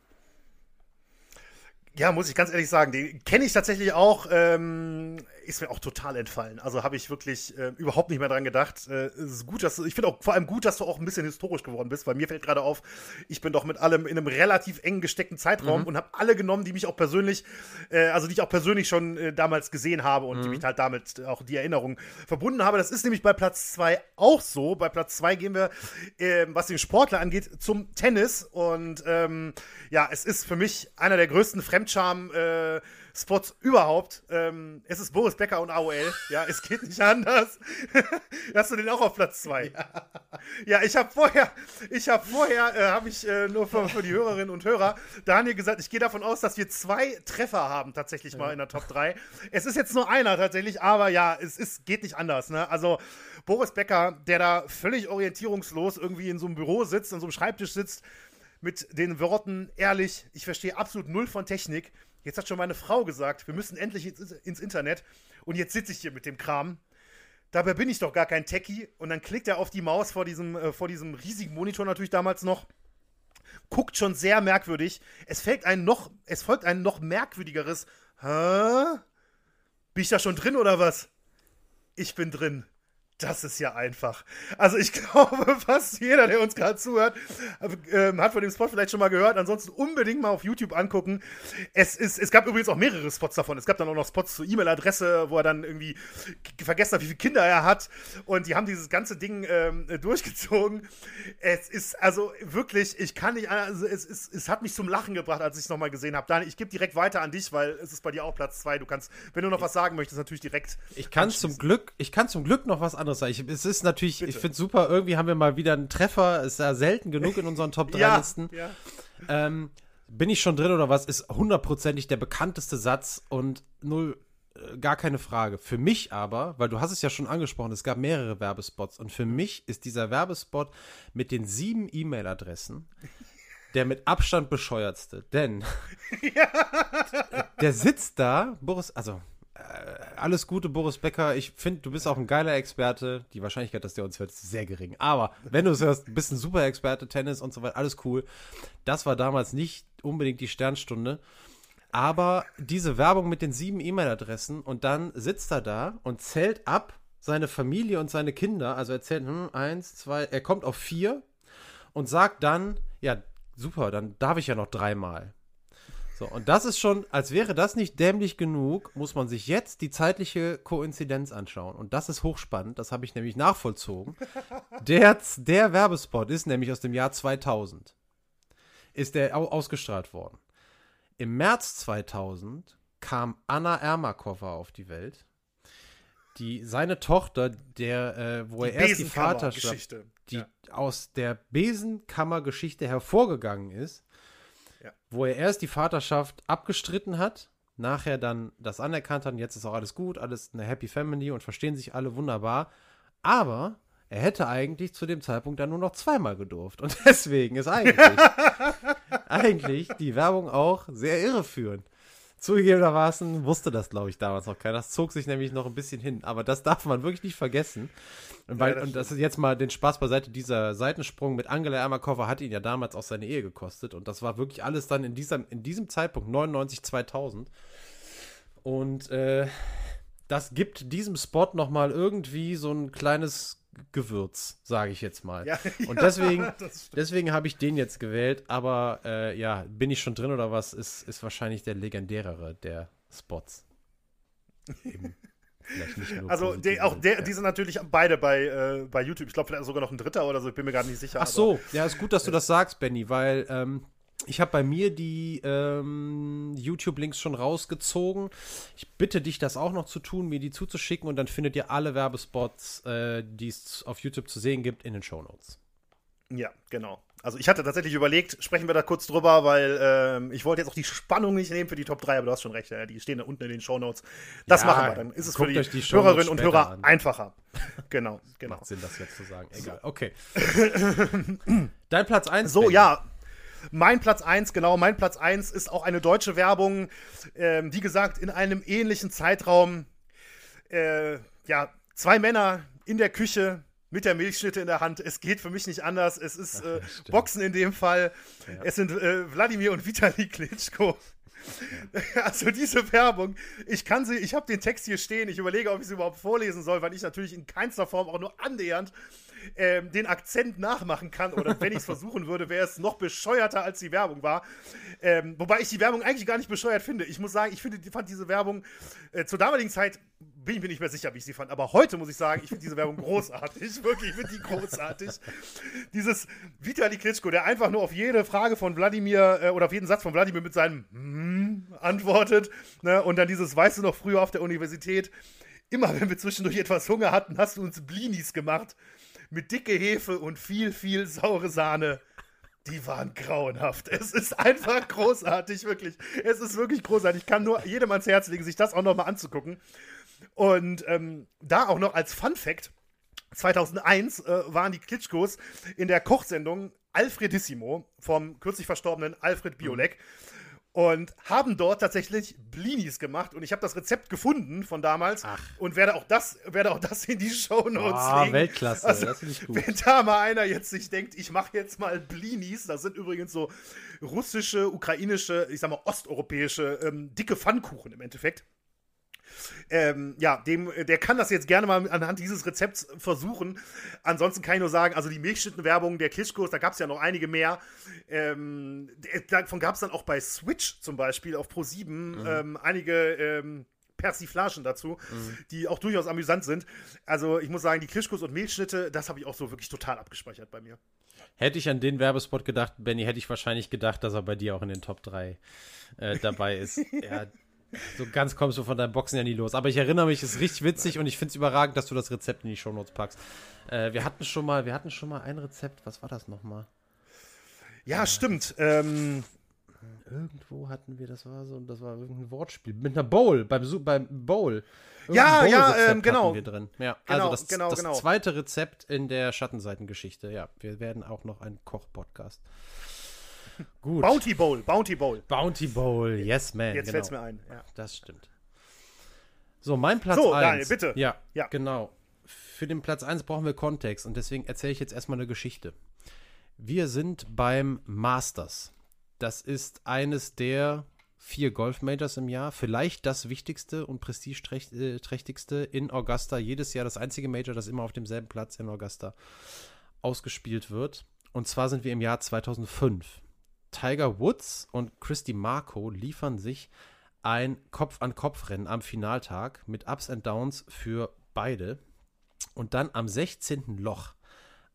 Ja, muss ich ganz ehrlich sagen, den kenne ich tatsächlich auch, ähm, ist mir auch total entfallen. Also habe ich wirklich äh, überhaupt nicht mehr dran gedacht. Äh, ist gut, dass du, ich finde auch vor allem gut, dass du auch ein bisschen historisch geworden bist, weil mir fällt gerade auf, ich bin doch mit allem in einem relativ eng gesteckten Zeitraum mhm. und habe alle genommen, die mich auch persönlich, äh, also die ich auch persönlich schon äh, damals gesehen habe und mhm. die mich halt damit auch die Erinnerung verbunden habe. Das ist nämlich bei Platz zwei auch so. Bei Platz zwei gehen wir, äh, was den Sportler angeht, zum Tennis und ähm, ja, es ist für mich einer der größten Fremd Fremdscham-Spots äh, überhaupt. Ähm, es ist Boris Becker und AOL. Ja, es geht nicht anders. Hast du den auch auf Platz 2? Ja. ja. ich habe vorher, ich habe vorher, äh, habe ich äh, nur für, für, die Hörerinnen und Hörer, Daniel gesagt, ich gehe davon aus, dass wir zwei Treffer haben tatsächlich mal in der Top 3. Es ist jetzt nur einer tatsächlich, aber ja, es ist, geht nicht anders. Ne? Also Boris Becker, der da völlig orientierungslos irgendwie in so einem Büro sitzt, an so einem Schreibtisch sitzt, mit den Worten, ehrlich, ich verstehe absolut null von Technik. Jetzt hat schon meine Frau gesagt, wir müssen endlich ins, Internet. Und jetzt sitze ich hier mit dem Kram. Dabei bin ich doch gar kein Techie. Und dann klickt er auf die Maus vor diesem, äh, vor diesem riesigen Monitor natürlich damals noch. Guckt schon sehr merkwürdig. Es folgt ein noch, es folgt ein noch merkwürdigeres. Hä? Bin ich da schon drin oder was? Ich bin drin. Das ist ja einfach. Also ich glaube, fast jeder, der uns gerade zuhört, äh, hat von dem Spot vielleicht schon mal gehört. Ansonsten unbedingt mal auf YouTube angucken. Es, ist, es gab übrigens auch mehrere Spots davon. Es gab dann auch noch Spots zur E-Mail-Adresse, wo er dann irgendwie vergessen hat, wie viele Kinder er hat. Und die haben dieses ganze Ding ähm, durchgezogen. Es ist also wirklich, ich kann nicht, also es, es, es hat mich zum Lachen gebracht, als ich es nochmal gesehen habe. Dani, ich gebe direkt weiter an dich, weil es ist bei dir auch Platz zwei. Du kannst, wenn du noch was sagen möchtest, natürlich direkt. Ich kann zum Glück, ich kann zum Glück noch was anderes anderes sagen. Ich, es ist natürlich, Bitte. ich finde es super, irgendwie haben wir mal wieder einen Treffer. Ist ja selten genug in unseren Top 3 ja, Listen. Ja. Ähm, bin ich schon drin oder was? Ist hundertprozentig der bekannteste Satz und null, äh, gar keine Frage. Für mich aber, weil du hast es ja schon angesprochen, es gab mehrere Werbespots und für mich ist dieser Werbespot mit den sieben E-Mail-Adressen der mit Abstand bescheuertste. Denn ja. der sitzt da, Boris, also äh, alles Gute, Boris Becker. Ich finde, du bist auch ein geiler Experte. Die Wahrscheinlichkeit, dass der uns hört, ist sehr gering. Aber wenn du es hörst, bist ein super Experte, Tennis und so weiter, alles cool. Das war damals nicht unbedingt die Sternstunde. Aber diese Werbung mit den sieben E-Mail-Adressen und dann sitzt er da und zählt ab seine Familie und seine Kinder. Also er zählt, hm, eins, zwei, er kommt auf vier und sagt dann, ja, super, dann darf ich ja noch dreimal. So, und das ist schon, als wäre das nicht dämlich genug, muss man sich jetzt die zeitliche Koinzidenz anschauen. Und das ist hochspannend, das habe ich nämlich nachvollzogen. der, der Werbespot ist nämlich aus dem Jahr 2000. Ist der ausgestrahlt worden. Im März 2000 kam Anna Ermakova auf die Welt. Die, seine Tochter, der, äh, wo die er erst die Vaterschaft, die ja. aus der Besenkammergeschichte hervorgegangen ist. Wo er erst die Vaterschaft abgestritten hat, nachher dann das anerkannt hat und jetzt ist auch alles gut, alles eine Happy Family und verstehen sich alle wunderbar. Aber er hätte eigentlich zu dem Zeitpunkt dann nur noch zweimal gedurft. Und deswegen ist eigentlich, eigentlich die Werbung auch sehr irreführend. Zugegebenermaßen wusste das, glaube ich, damals noch keiner. Das zog sich nämlich noch ein bisschen hin. Aber das darf man wirklich nicht vergessen. Und, weil, ja, das und das ist jetzt mal den Spaß beiseite. Dieser Seitensprung mit Angela Ermakova hat ihn ja damals auch seine Ehe gekostet. Und das war wirklich alles dann in diesem, in diesem Zeitpunkt, 99, 2000. Und äh, das gibt diesem Spot nochmal irgendwie so ein kleines Gewürz, sage ich jetzt mal. Ja, und deswegen, ja, deswegen habe ich den jetzt gewählt. Aber äh, ja, bin ich schon drin oder was? Ist, ist wahrscheinlich der legendärere der Spots. Eben. also der, auch der, die sind natürlich beide bei, äh, bei YouTube. Ich glaube, vielleicht sogar noch ein dritter oder so. Ich bin mir gar nicht sicher. Ach so, ja, ist gut, dass du das sagst, Benny, weil ähm, ich habe bei mir die ähm, YouTube-Links schon rausgezogen. Ich bitte dich, das auch noch zu tun, mir die zuzuschicken und dann findet ihr alle Werbespots, äh, die es auf YouTube zu sehen gibt, in den Show Notes. Ja, genau. Also ich hatte tatsächlich überlegt, sprechen wir da kurz drüber, weil ähm, ich wollte jetzt auch die Spannung nicht nehmen für die Top 3, aber du hast schon recht, ja, die stehen da unten in den Show Notes. Das ja, machen wir, dann ist es für die, die Hörerinnen und Hörer an. einfacher. genau, genau. Macht Sinn, das jetzt zu sagen. Egal, okay. Dein Platz 1. So, Benny. ja. Mein Platz 1, genau, mein Platz 1 ist auch eine deutsche Werbung. Ähm, wie gesagt, in einem ähnlichen Zeitraum. Äh, ja, zwei Männer in der Küche mit der Milchschnitte in der Hand. Es geht für mich nicht anders. Es ist äh, Boxen in dem Fall. Ja. Es sind äh, Wladimir und Vitali Klitschko. Also diese Werbung, ich kann sie, ich habe den Text hier stehen, ich überlege, ob ich sie überhaupt vorlesen soll, weil ich natürlich in keinster Form auch nur annähernd ähm, den Akzent nachmachen kann. Oder wenn ich es versuchen würde, wäre es noch bescheuerter, als die Werbung war. Ähm, wobei ich die Werbung eigentlich gar nicht bescheuert finde. Ich muss sagen, ich finde, fand diese Werbung äh, zur damaligen Zeit bin ich mir nicht mehr sicher, wie ich sie fand. Aber heute muss ich sagen, ich finde diese Werbung großartig. Wirklich, ich finde die großartig. Dieses Vitali Klitschko, der einfach nur auf jede Frage von Wladimir äh, oder auf jeden Satz von Wladimir mit seinem mm antwortet. Ne? Und dann dieses, weißt du noch, früher auf der Universität, immer wenn wir zwischendurch etwas Hunger hatten, hast du uns Blinis gemacht mit dicke Hefe und viel, viel saure Sahne. Die waren grauenhaft. Es ist einfach großartig, wirklich. Es ist wirklich großartig. Ich kann nur jedem ans Herz legen, sich das auch nochmal anzugucken. Und ähm, da auch noch als Fun Fact: 2001 äh, waren die Klitschkos in der Kochsendung Alfredissimo vom kürzlich verstorbenen Alfred Biolek. Mhm und haben dort tatsächlich Blinis gemacht und ich habe das Rezept gefunden von damals Ach. und werde auch das werde auch das in die Show Notes oh, legen. Weltklasse, also, das finde ich gut. Wenn da mal einer jetzt sich denkt, ich mache jetzt mal Blinis, das sind übrigens so russische, ukrainische, ich sag mal osteuropäische ähm, dicke Pfannkuchen im Endeffekt. Ähm, ja, dem, der kann das jetzt gerne mal anhand dieses Rezepts versuchen. Ansonsten kann ich nur sagen, also die Milchschnittenwerbung der Klitschkos, da gab es ja noch einige mehr. Ähm, davon gab es dann auch bei Switch zum Beispiel auf Pro7 mhm. ähm, einige ähm, Persiflagen dazu, mhm. die auch durchaus amüsant sind. Also ich muss sagen, die Klitschkos und Milchschnitte, das habe ich auch so wirklich total abgespeichert bei mir. Hätte ich an den Werbespot gedacht, Benny, hätte ich wahrscheinlich gedacht, dass er bei dir auch in den Top 3 äh, dabei ist. ja, so ganz kommst du von deinem Boxen ja nie los. Aber ich erinnere mich, es ist richtig witzig und ich finde es überragend, dass du das Rezept in die Shownotes packst. Äh, wir hatten schon mal, wir hatten schon mal ein Rezept. Was war das nochmal? Ja, äh, stimmt. Ähm, irgendwo hatten wir, das war so, das war irgendein Wortspiel mit einer Bowl beim, beim Bowl. ja, ja, ähm, genau. Wir drin. Ja, genau, also das, genau, das genau. zweite Rezept in der Schattenseitengeschichte. Ja, wir werden auch noch einen Koch-Podcast. Gut. Bounty Bowl, Bounty Bowl. Bounty Bowl, yes, man. Jetzt genau. fällt es mir ein. Ja. Das stimmt. So, mein Platz 1. So, Daniel, bitte. Ja, ja, genau. Für den Platz 1 brauchen wir Kontext und deswegen erzähle ich jetzt erstmal eine Geschichte. Wir sind beim Masters. Das ist eines der vier Golf-Majors im Jahr, vielleicht das wichtigste und prestigeträchtigste in Augusta. Jedes Jahr das einzige Major, das immer auf demselben Platz in Augusta ausgespielt wird. Und zwar sind wir im Jahr 2005. Tiger Woods und Christy Marco liefern sich ein Kopf-an-Kopf-Rennen am Finaltag mit Ups and Downs für beide. Und dann am 16. Loch,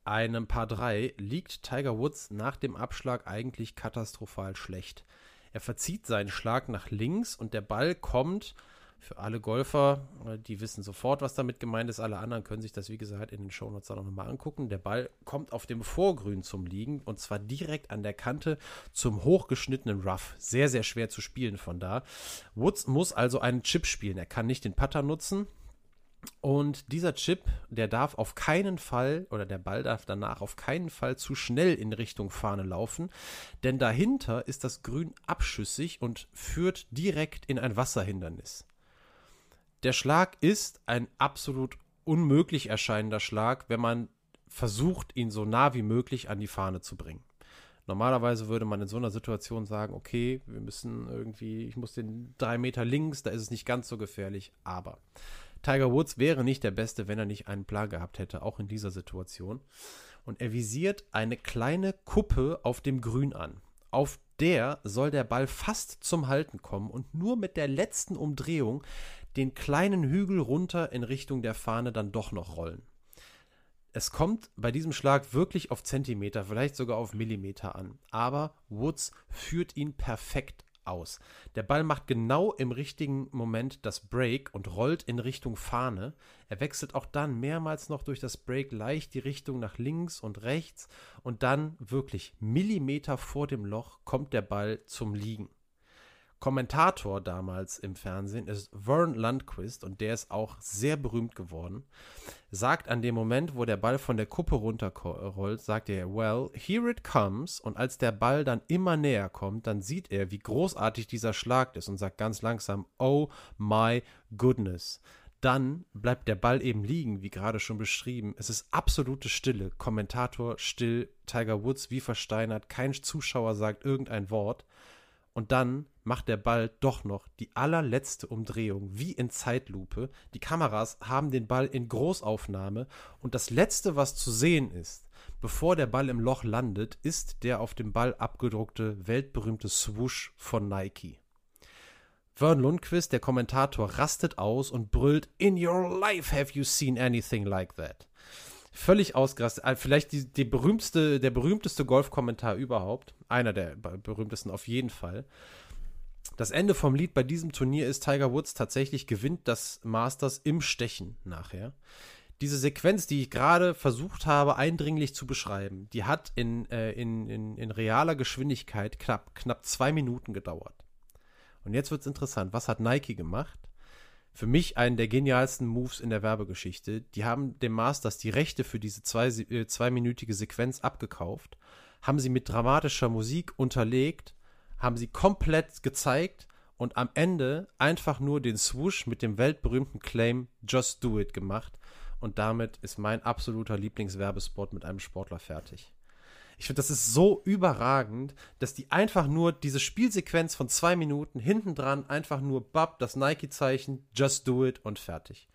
einem Paar 3, liegt Tiger Woods nach dem Abschlag eigentlich katastrophal schlecht. Er verzieht seinen Schlag nach links und der Ball kommt Für alle Golfer, äh, die wissen sofort, was damit gemeint ist. Alle anderen können sich das, wie gesagt, in den Shownotes dann nochmal angucken. Der Ball kommt auf dem Vorgrün zum Liegen und zwar direkt an der Kante zum hochgeschnittenen Rough. Sehr, sehr schwer zu spielen von da. Woods muss also einen Chip spielen. Er kann nicht den Putter nutzen. Und dieser Chip, der darf auf keinen Fall, oder der Ball darf danach auf keinen Fall zu schnell in Richtung Fahne laufen, denn dahinter ist das Grün abschüssig und führt direkt in ein Wasserhindernis. Der Schlag ist ein absolut unmöglich erscheinender Schlag, wenn man versucht, ihn so nah wie möglich an die Fahne zu bringen. Normalerweise würde man in so einer Situation sagen, okay, wir müssen irgendwie, ich muss den drei Meter links, da ist es nicht ganz so gefährlich, aber Tiger Woods wäre nicht der Beste, wenn er nicht einen Plan gehabt hätte, auch in dieser Situation. Und er visiert eine kleine Kuppe auf dem Grün an. Auf der soll der Ball fast zum Halten kommen und nur mit der letzten Umdrehung den kleinen Hügel runter in Richtung der Fahne dann doch noch rollen. Es kommt bei diesem Schlag wirklich auf Zentimeter, vielleicht sogar auf Millimeter an. Aber Woods führt ihn perfekt aus. Der Ball macht genau im richtigen Moment das Break und rollt in Richtung Fahne. Er wechselt auch dann mehrmals noch durch das Break leicht die Richtung nach links und rechts und dann wirklich Millimeter vor dem Loch kommt der Ball zum Liegen. Kommentator damals im Fernsehen ist Vern Lundquist und der ist auch sehr berühmt geworden. Sagt an dem Moment, wo der Ball von der Kuppe runterrollt, sagt er, well, here it comes. Und als der Ball dann immer näher kommt, dann sieht er, wie großartig dieser Schlag ist und sagt ganz langsam, oh my goodness. Dann bleibt der Ball eben liegen, wie gerade schon beschrieben. Es ist absolute Stille. Kommentator still, Tiger Woods wie versteinert, kein Zuschauer sagt irgendein Wort. Und dann macht der Ball doch noch die allerletzte Umdrehung, wie in Zeitlupe. Die Kameras haben den Ball in Großaufnahme und das Letzte, was zu sehen ist, bevor der Ball im Loch landet, ist der auf dem Ball abgedruckte, weltberühmte Swoosh von Nike. Vern Lundquist, der Kommentator, rastet aus und brüllt: In your life have you seen anything like that? völlig ausgerastet. Äh, vielleicht die, die berühmteste, der berühmteste Golfkommentar überhaupt. Einer der berühmtesten auf jeden Fall. Das Ende vom Lied bei diesem Turnier ist, Tiger Woods tatsächlich gewinnt das Masters im Stechen nachher. Diese Sequenz, die ich gerade versucht habe, eindringlich zu beschreiben, die hat in, äh, in, in, in realer Geschwindigkeit knapp, knapp zwei Minuten gedauert. Und jetzt wird es interessant. Was hat Nike gemacht? für mich einen der genialsten Moves in der Werbegeschichte. Die haben dem Masters die Rechte für diese zwei, äh, zweiminütige Sequenz abgekauft, haben sie mit dramatischer Musik unterlegt, haben sie komplett gezeigt und am Ende einfach nur den Swoosh mit dem weltberühmten Claim Just Do It gemacht. Und damit ist mein absoluter Lieblingswerbespot mit einem Sportler fertig. Ich finde, das ist so überragend, dass die einfach nur diese Spielsequenz von zwei Minuten hinten dran einfach nur Bab, das Nike-Zeichen, just do it und fertig.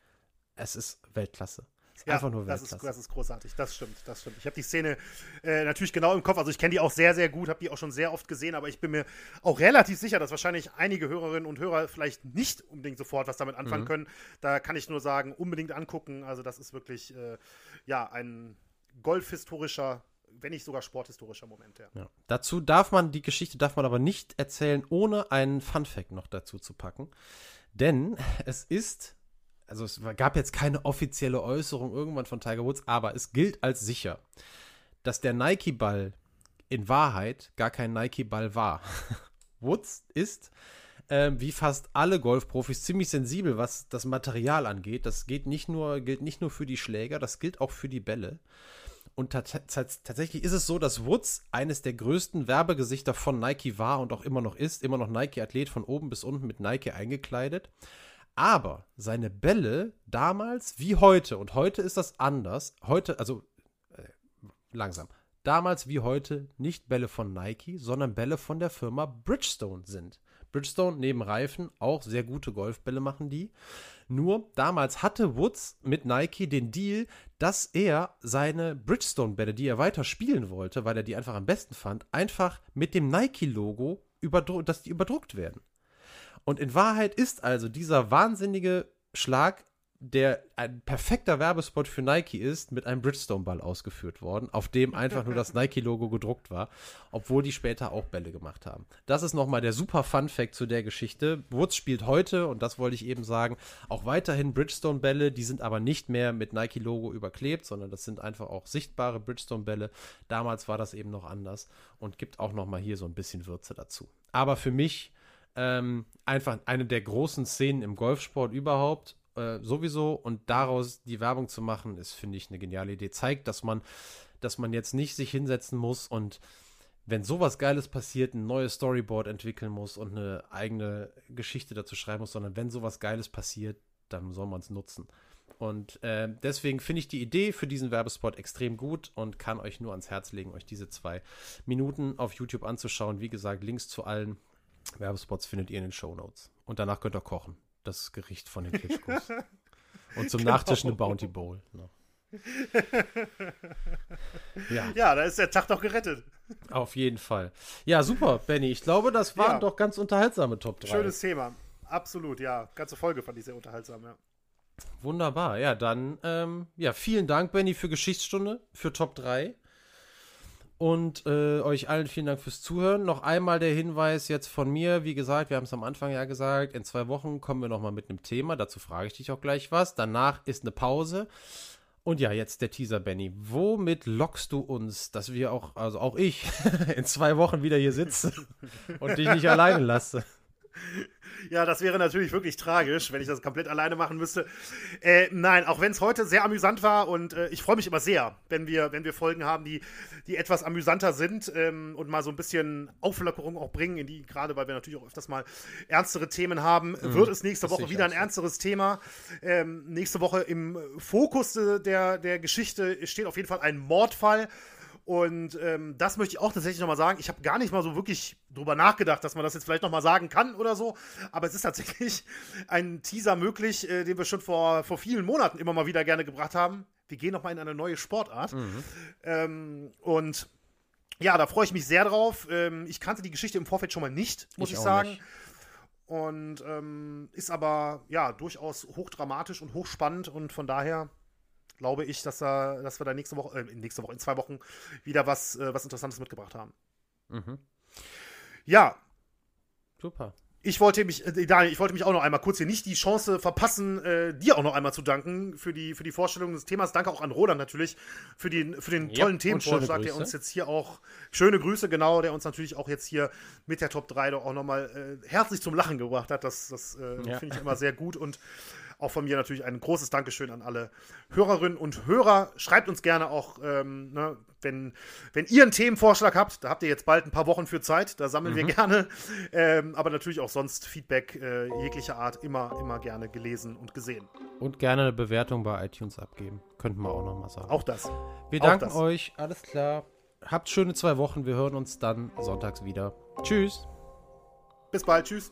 Es ist Weltklasse. Ja, einfach nur Weltklasse. Das ist, das ist großartig. Das stimmt, das stimmt. Ich habe die Szene äh, natürlich genau im Kopf. Also ich kenne die auch sehr, sehr gut, habe die auch schon sehr oft gesehen, aber ich bin mir auch relativ sicher, dass wahrscheinlich einige Hörerinnen und Hörer vielleicht nicht unbedingt sofort was damit anfangen mhm. können. Da kann ich nur sagen, unbedingt angucken. Also das ist wirklich äh, ja ein golfhistorischer wenn nicht sogar sporthistorischer Moment, ja. ja. Dazu darf man, die Geschichte darf man aber nicht erzählen, ohne einen Fun-Fact noch dazu zu packen. Denn es ist, also es gab jetzt keine offizielle Äußerung irgendwann von Tiger Woods, aber es gilt als sicher, dass der Nike-Ball in Wahrheit gar kein Nike-Ball war. Woods ist äh, wie fast alle Golfprofis ziemlich sensibel, was das Material angeht. Das geht nicht nur, gilt nicht nur für die Schläger, das gilt auch für die Bälle. Und tatsächlich ist es so, dass Woods eines der größten Werbegesichter von Nike war und auch immer noch ist. Immer noch Nike-Athlet von oben bis unten mit Nike eingekleidet. Aber seine Bälle damals wie heute, und heute ist das anders, heute, also äh, langsam, damals wie heute nicht Bälle von Nike, sondern Bälle von der Firma Bridgestone sind. Bridgestone neben Reifen auch sehr gute Golfbälle machen die. Nur damals hatte Woods mit Nike den Deal, dass er seine Bridgestone-Bälle, die er weiter spielen wollte, weil er die einfach am besten fand, einfach mit dem Nike-Logo, dass die überdruckt werden. Und in Wahrheit ist also dieser wahnsinnige Schlag der ein perfekter Werbespot für Nike ist, mit einem Bridgestone-Ball ausgeführt worden, auf dem einfach nur das Nike-Logo gedruckt war, obwohl die später auch Bälle gemacht haben. Das ist nochmal der super Fun-Fact zu der Geschichte. Woods spielt heute, und das wollte ich eben sagen, auch weiterhin Bridgestone-Bälle, die sind aber nicht mehr mit Nike-Logo überklebt, sondern das sind einfach auch sichtbare Bridgestone-Bälle. Damals war das eben noch anders und gibt auch nochmal hier so ein bisschen Würze dazu. Aber für mich ähm, einfach eine der großen Szenen im Golfsport überhaupt äh, sowieso und daraus die Werbung zu machen, ist, finde ich, eine geniale Idee. Zeigt, dass man, dass man jetzt nicht sich hinsetzen muss und wenn sowas Geiles passiert, ein neues Storyboard entwickeln muss und eine eigene Geschichte dazu schreiben muss, sondern wenn sowas Geiles passiert, dann soll man es nutzen. Und äh, deswegen finde ich die Idee für diesen Werbespot extrem gut und kann euch nur ans Herz legen, euch diese zwei Minuten auf YouTube anzuschauen. Wie gesagt, Links zu allen Werbespots findet ihr in den Show Notes. Und danach könnt ihr kochen das Gericht von den Klitschkos. Und zum genau. Nachtisch eine Bounty Bowl. Ne? ja. ja, da ist der Tag doch gerettet. Auf jeden Fall. Ja, super, Benny. Ich glaube, das waren ja. doch ganz unterhaltsame Top 3. Schönes Thema. Absolut, ja. Ganze Folge fand ich sehr unterhaltsam, ja. Wunderbar. Ja, dann, ähm, ja, vielen Dank, Benny, für Geschichtsstunde, für Top 3. Und äh, euch allen vielen Dank fürs Zuhören. Noch einmal der Hinweis jetzt von mir. Wie gesagt, wir haben es am Anfang ja gesagt, in zwei Wochen kommen wir nochmal mit einem Thema. Dazu frage ich dich auch gleich was. Danach ist eine Pause. Und ja, jetzt der Teaser, Benny. Womit lockst du uns, dass wir auch, also auch ich, in zwei Wochen wieder hier sitze und dich nicht alleine lasse? Ja, das wäre natürlich wirklich tragisch, wenn ich das komplett alleine machen müsste. Äh, nein, auch wenn es heute sehr amüsant war und äh, ich freue mich immer sehr, wenn wir, wenn wir Folgen haben, die, die etwas amüsanter sind ähm, und mal so ein bisschen Auflockerung auch bringen, in die, gerade weil wir natürlich auch öfters mal ernstere Themen haben, mhm, wird es nächste Woche wieder ein ernsteres Thema. Ähm, nächste Woche im Fokus der, der Geschichte steht auf jeden Fall ein Mordfall. Und ähm, das möchte ich auch tatsächlich nochmal sagen. Ich habe gar nicht mal so wirklich drüber nachgedacht, dass man das jetzt vielleicht nochmal sagen kann oder so. Aber es ist tatsächlich ein Teaser möglich, äh, den wir schon vor, vor vielen Monaten immer mal wieder gerne gebracht haben. Wir gehen nochmal in eine neue Sportart. Mhm. Ähm, und ja, da freue ich mich sehr drauf. Ähm, ich kannte die Geschichte im Vorfeld schon mal nicht, muss ich, ich sagen. Nicht. Und ähm, ist aber ja durchaus hochdramatisch und hochspannend und von daher glaube ich, dass, da, dass wir da nächste Woche, äh, nächste Woche, in zwei Wochen wieder was, äh, was Interessantes mitgebracht haben. Mhm. Ja. Super. Ich wollte mich, äh, Daniel, ich wollte mich auch noch einmal kurz hier nicht die Chance verpassen, äh, dir auch noch einmal zu danken für die, für die Vorstellung des Themas. Danke auch an Roland natürlich für den, für den tollen ja, Themenvorschlag, der uns jetzt hier auch, schöne Grüße, genau, der uns natürlich auch jetzt hier mit der Top 3 doch auch nochmal äh, herzlich zum Lachen gebracht hat. Das, das äh, ja. finde ich immer sehr gut und auch von mir natürlich ein großes Dankeschön an alle Hörerinnen und Hörer. Schreibt uns gerne auch, ähm, ne, wenn, wenn ihr einen Themenvorschlag habt, da habt ihr jetzt bald ein paar Wochen für Zeit, da sammeln mhm. wir gerne. Ähm, aber natürlich auch sonst Feedback äh, jeglicher Art immer, immer gerne gelesen und gesehen. Und gerne eine Bewertung bei iTunes abgeben. Könnten wir auch nochmal sagen. Auch das. Wir danken das. euch. Alles klar. Habt schöne zwei Wochen. Wir hören uns dann sonntags wieder. Tschüss. Bis bald. Tschüss.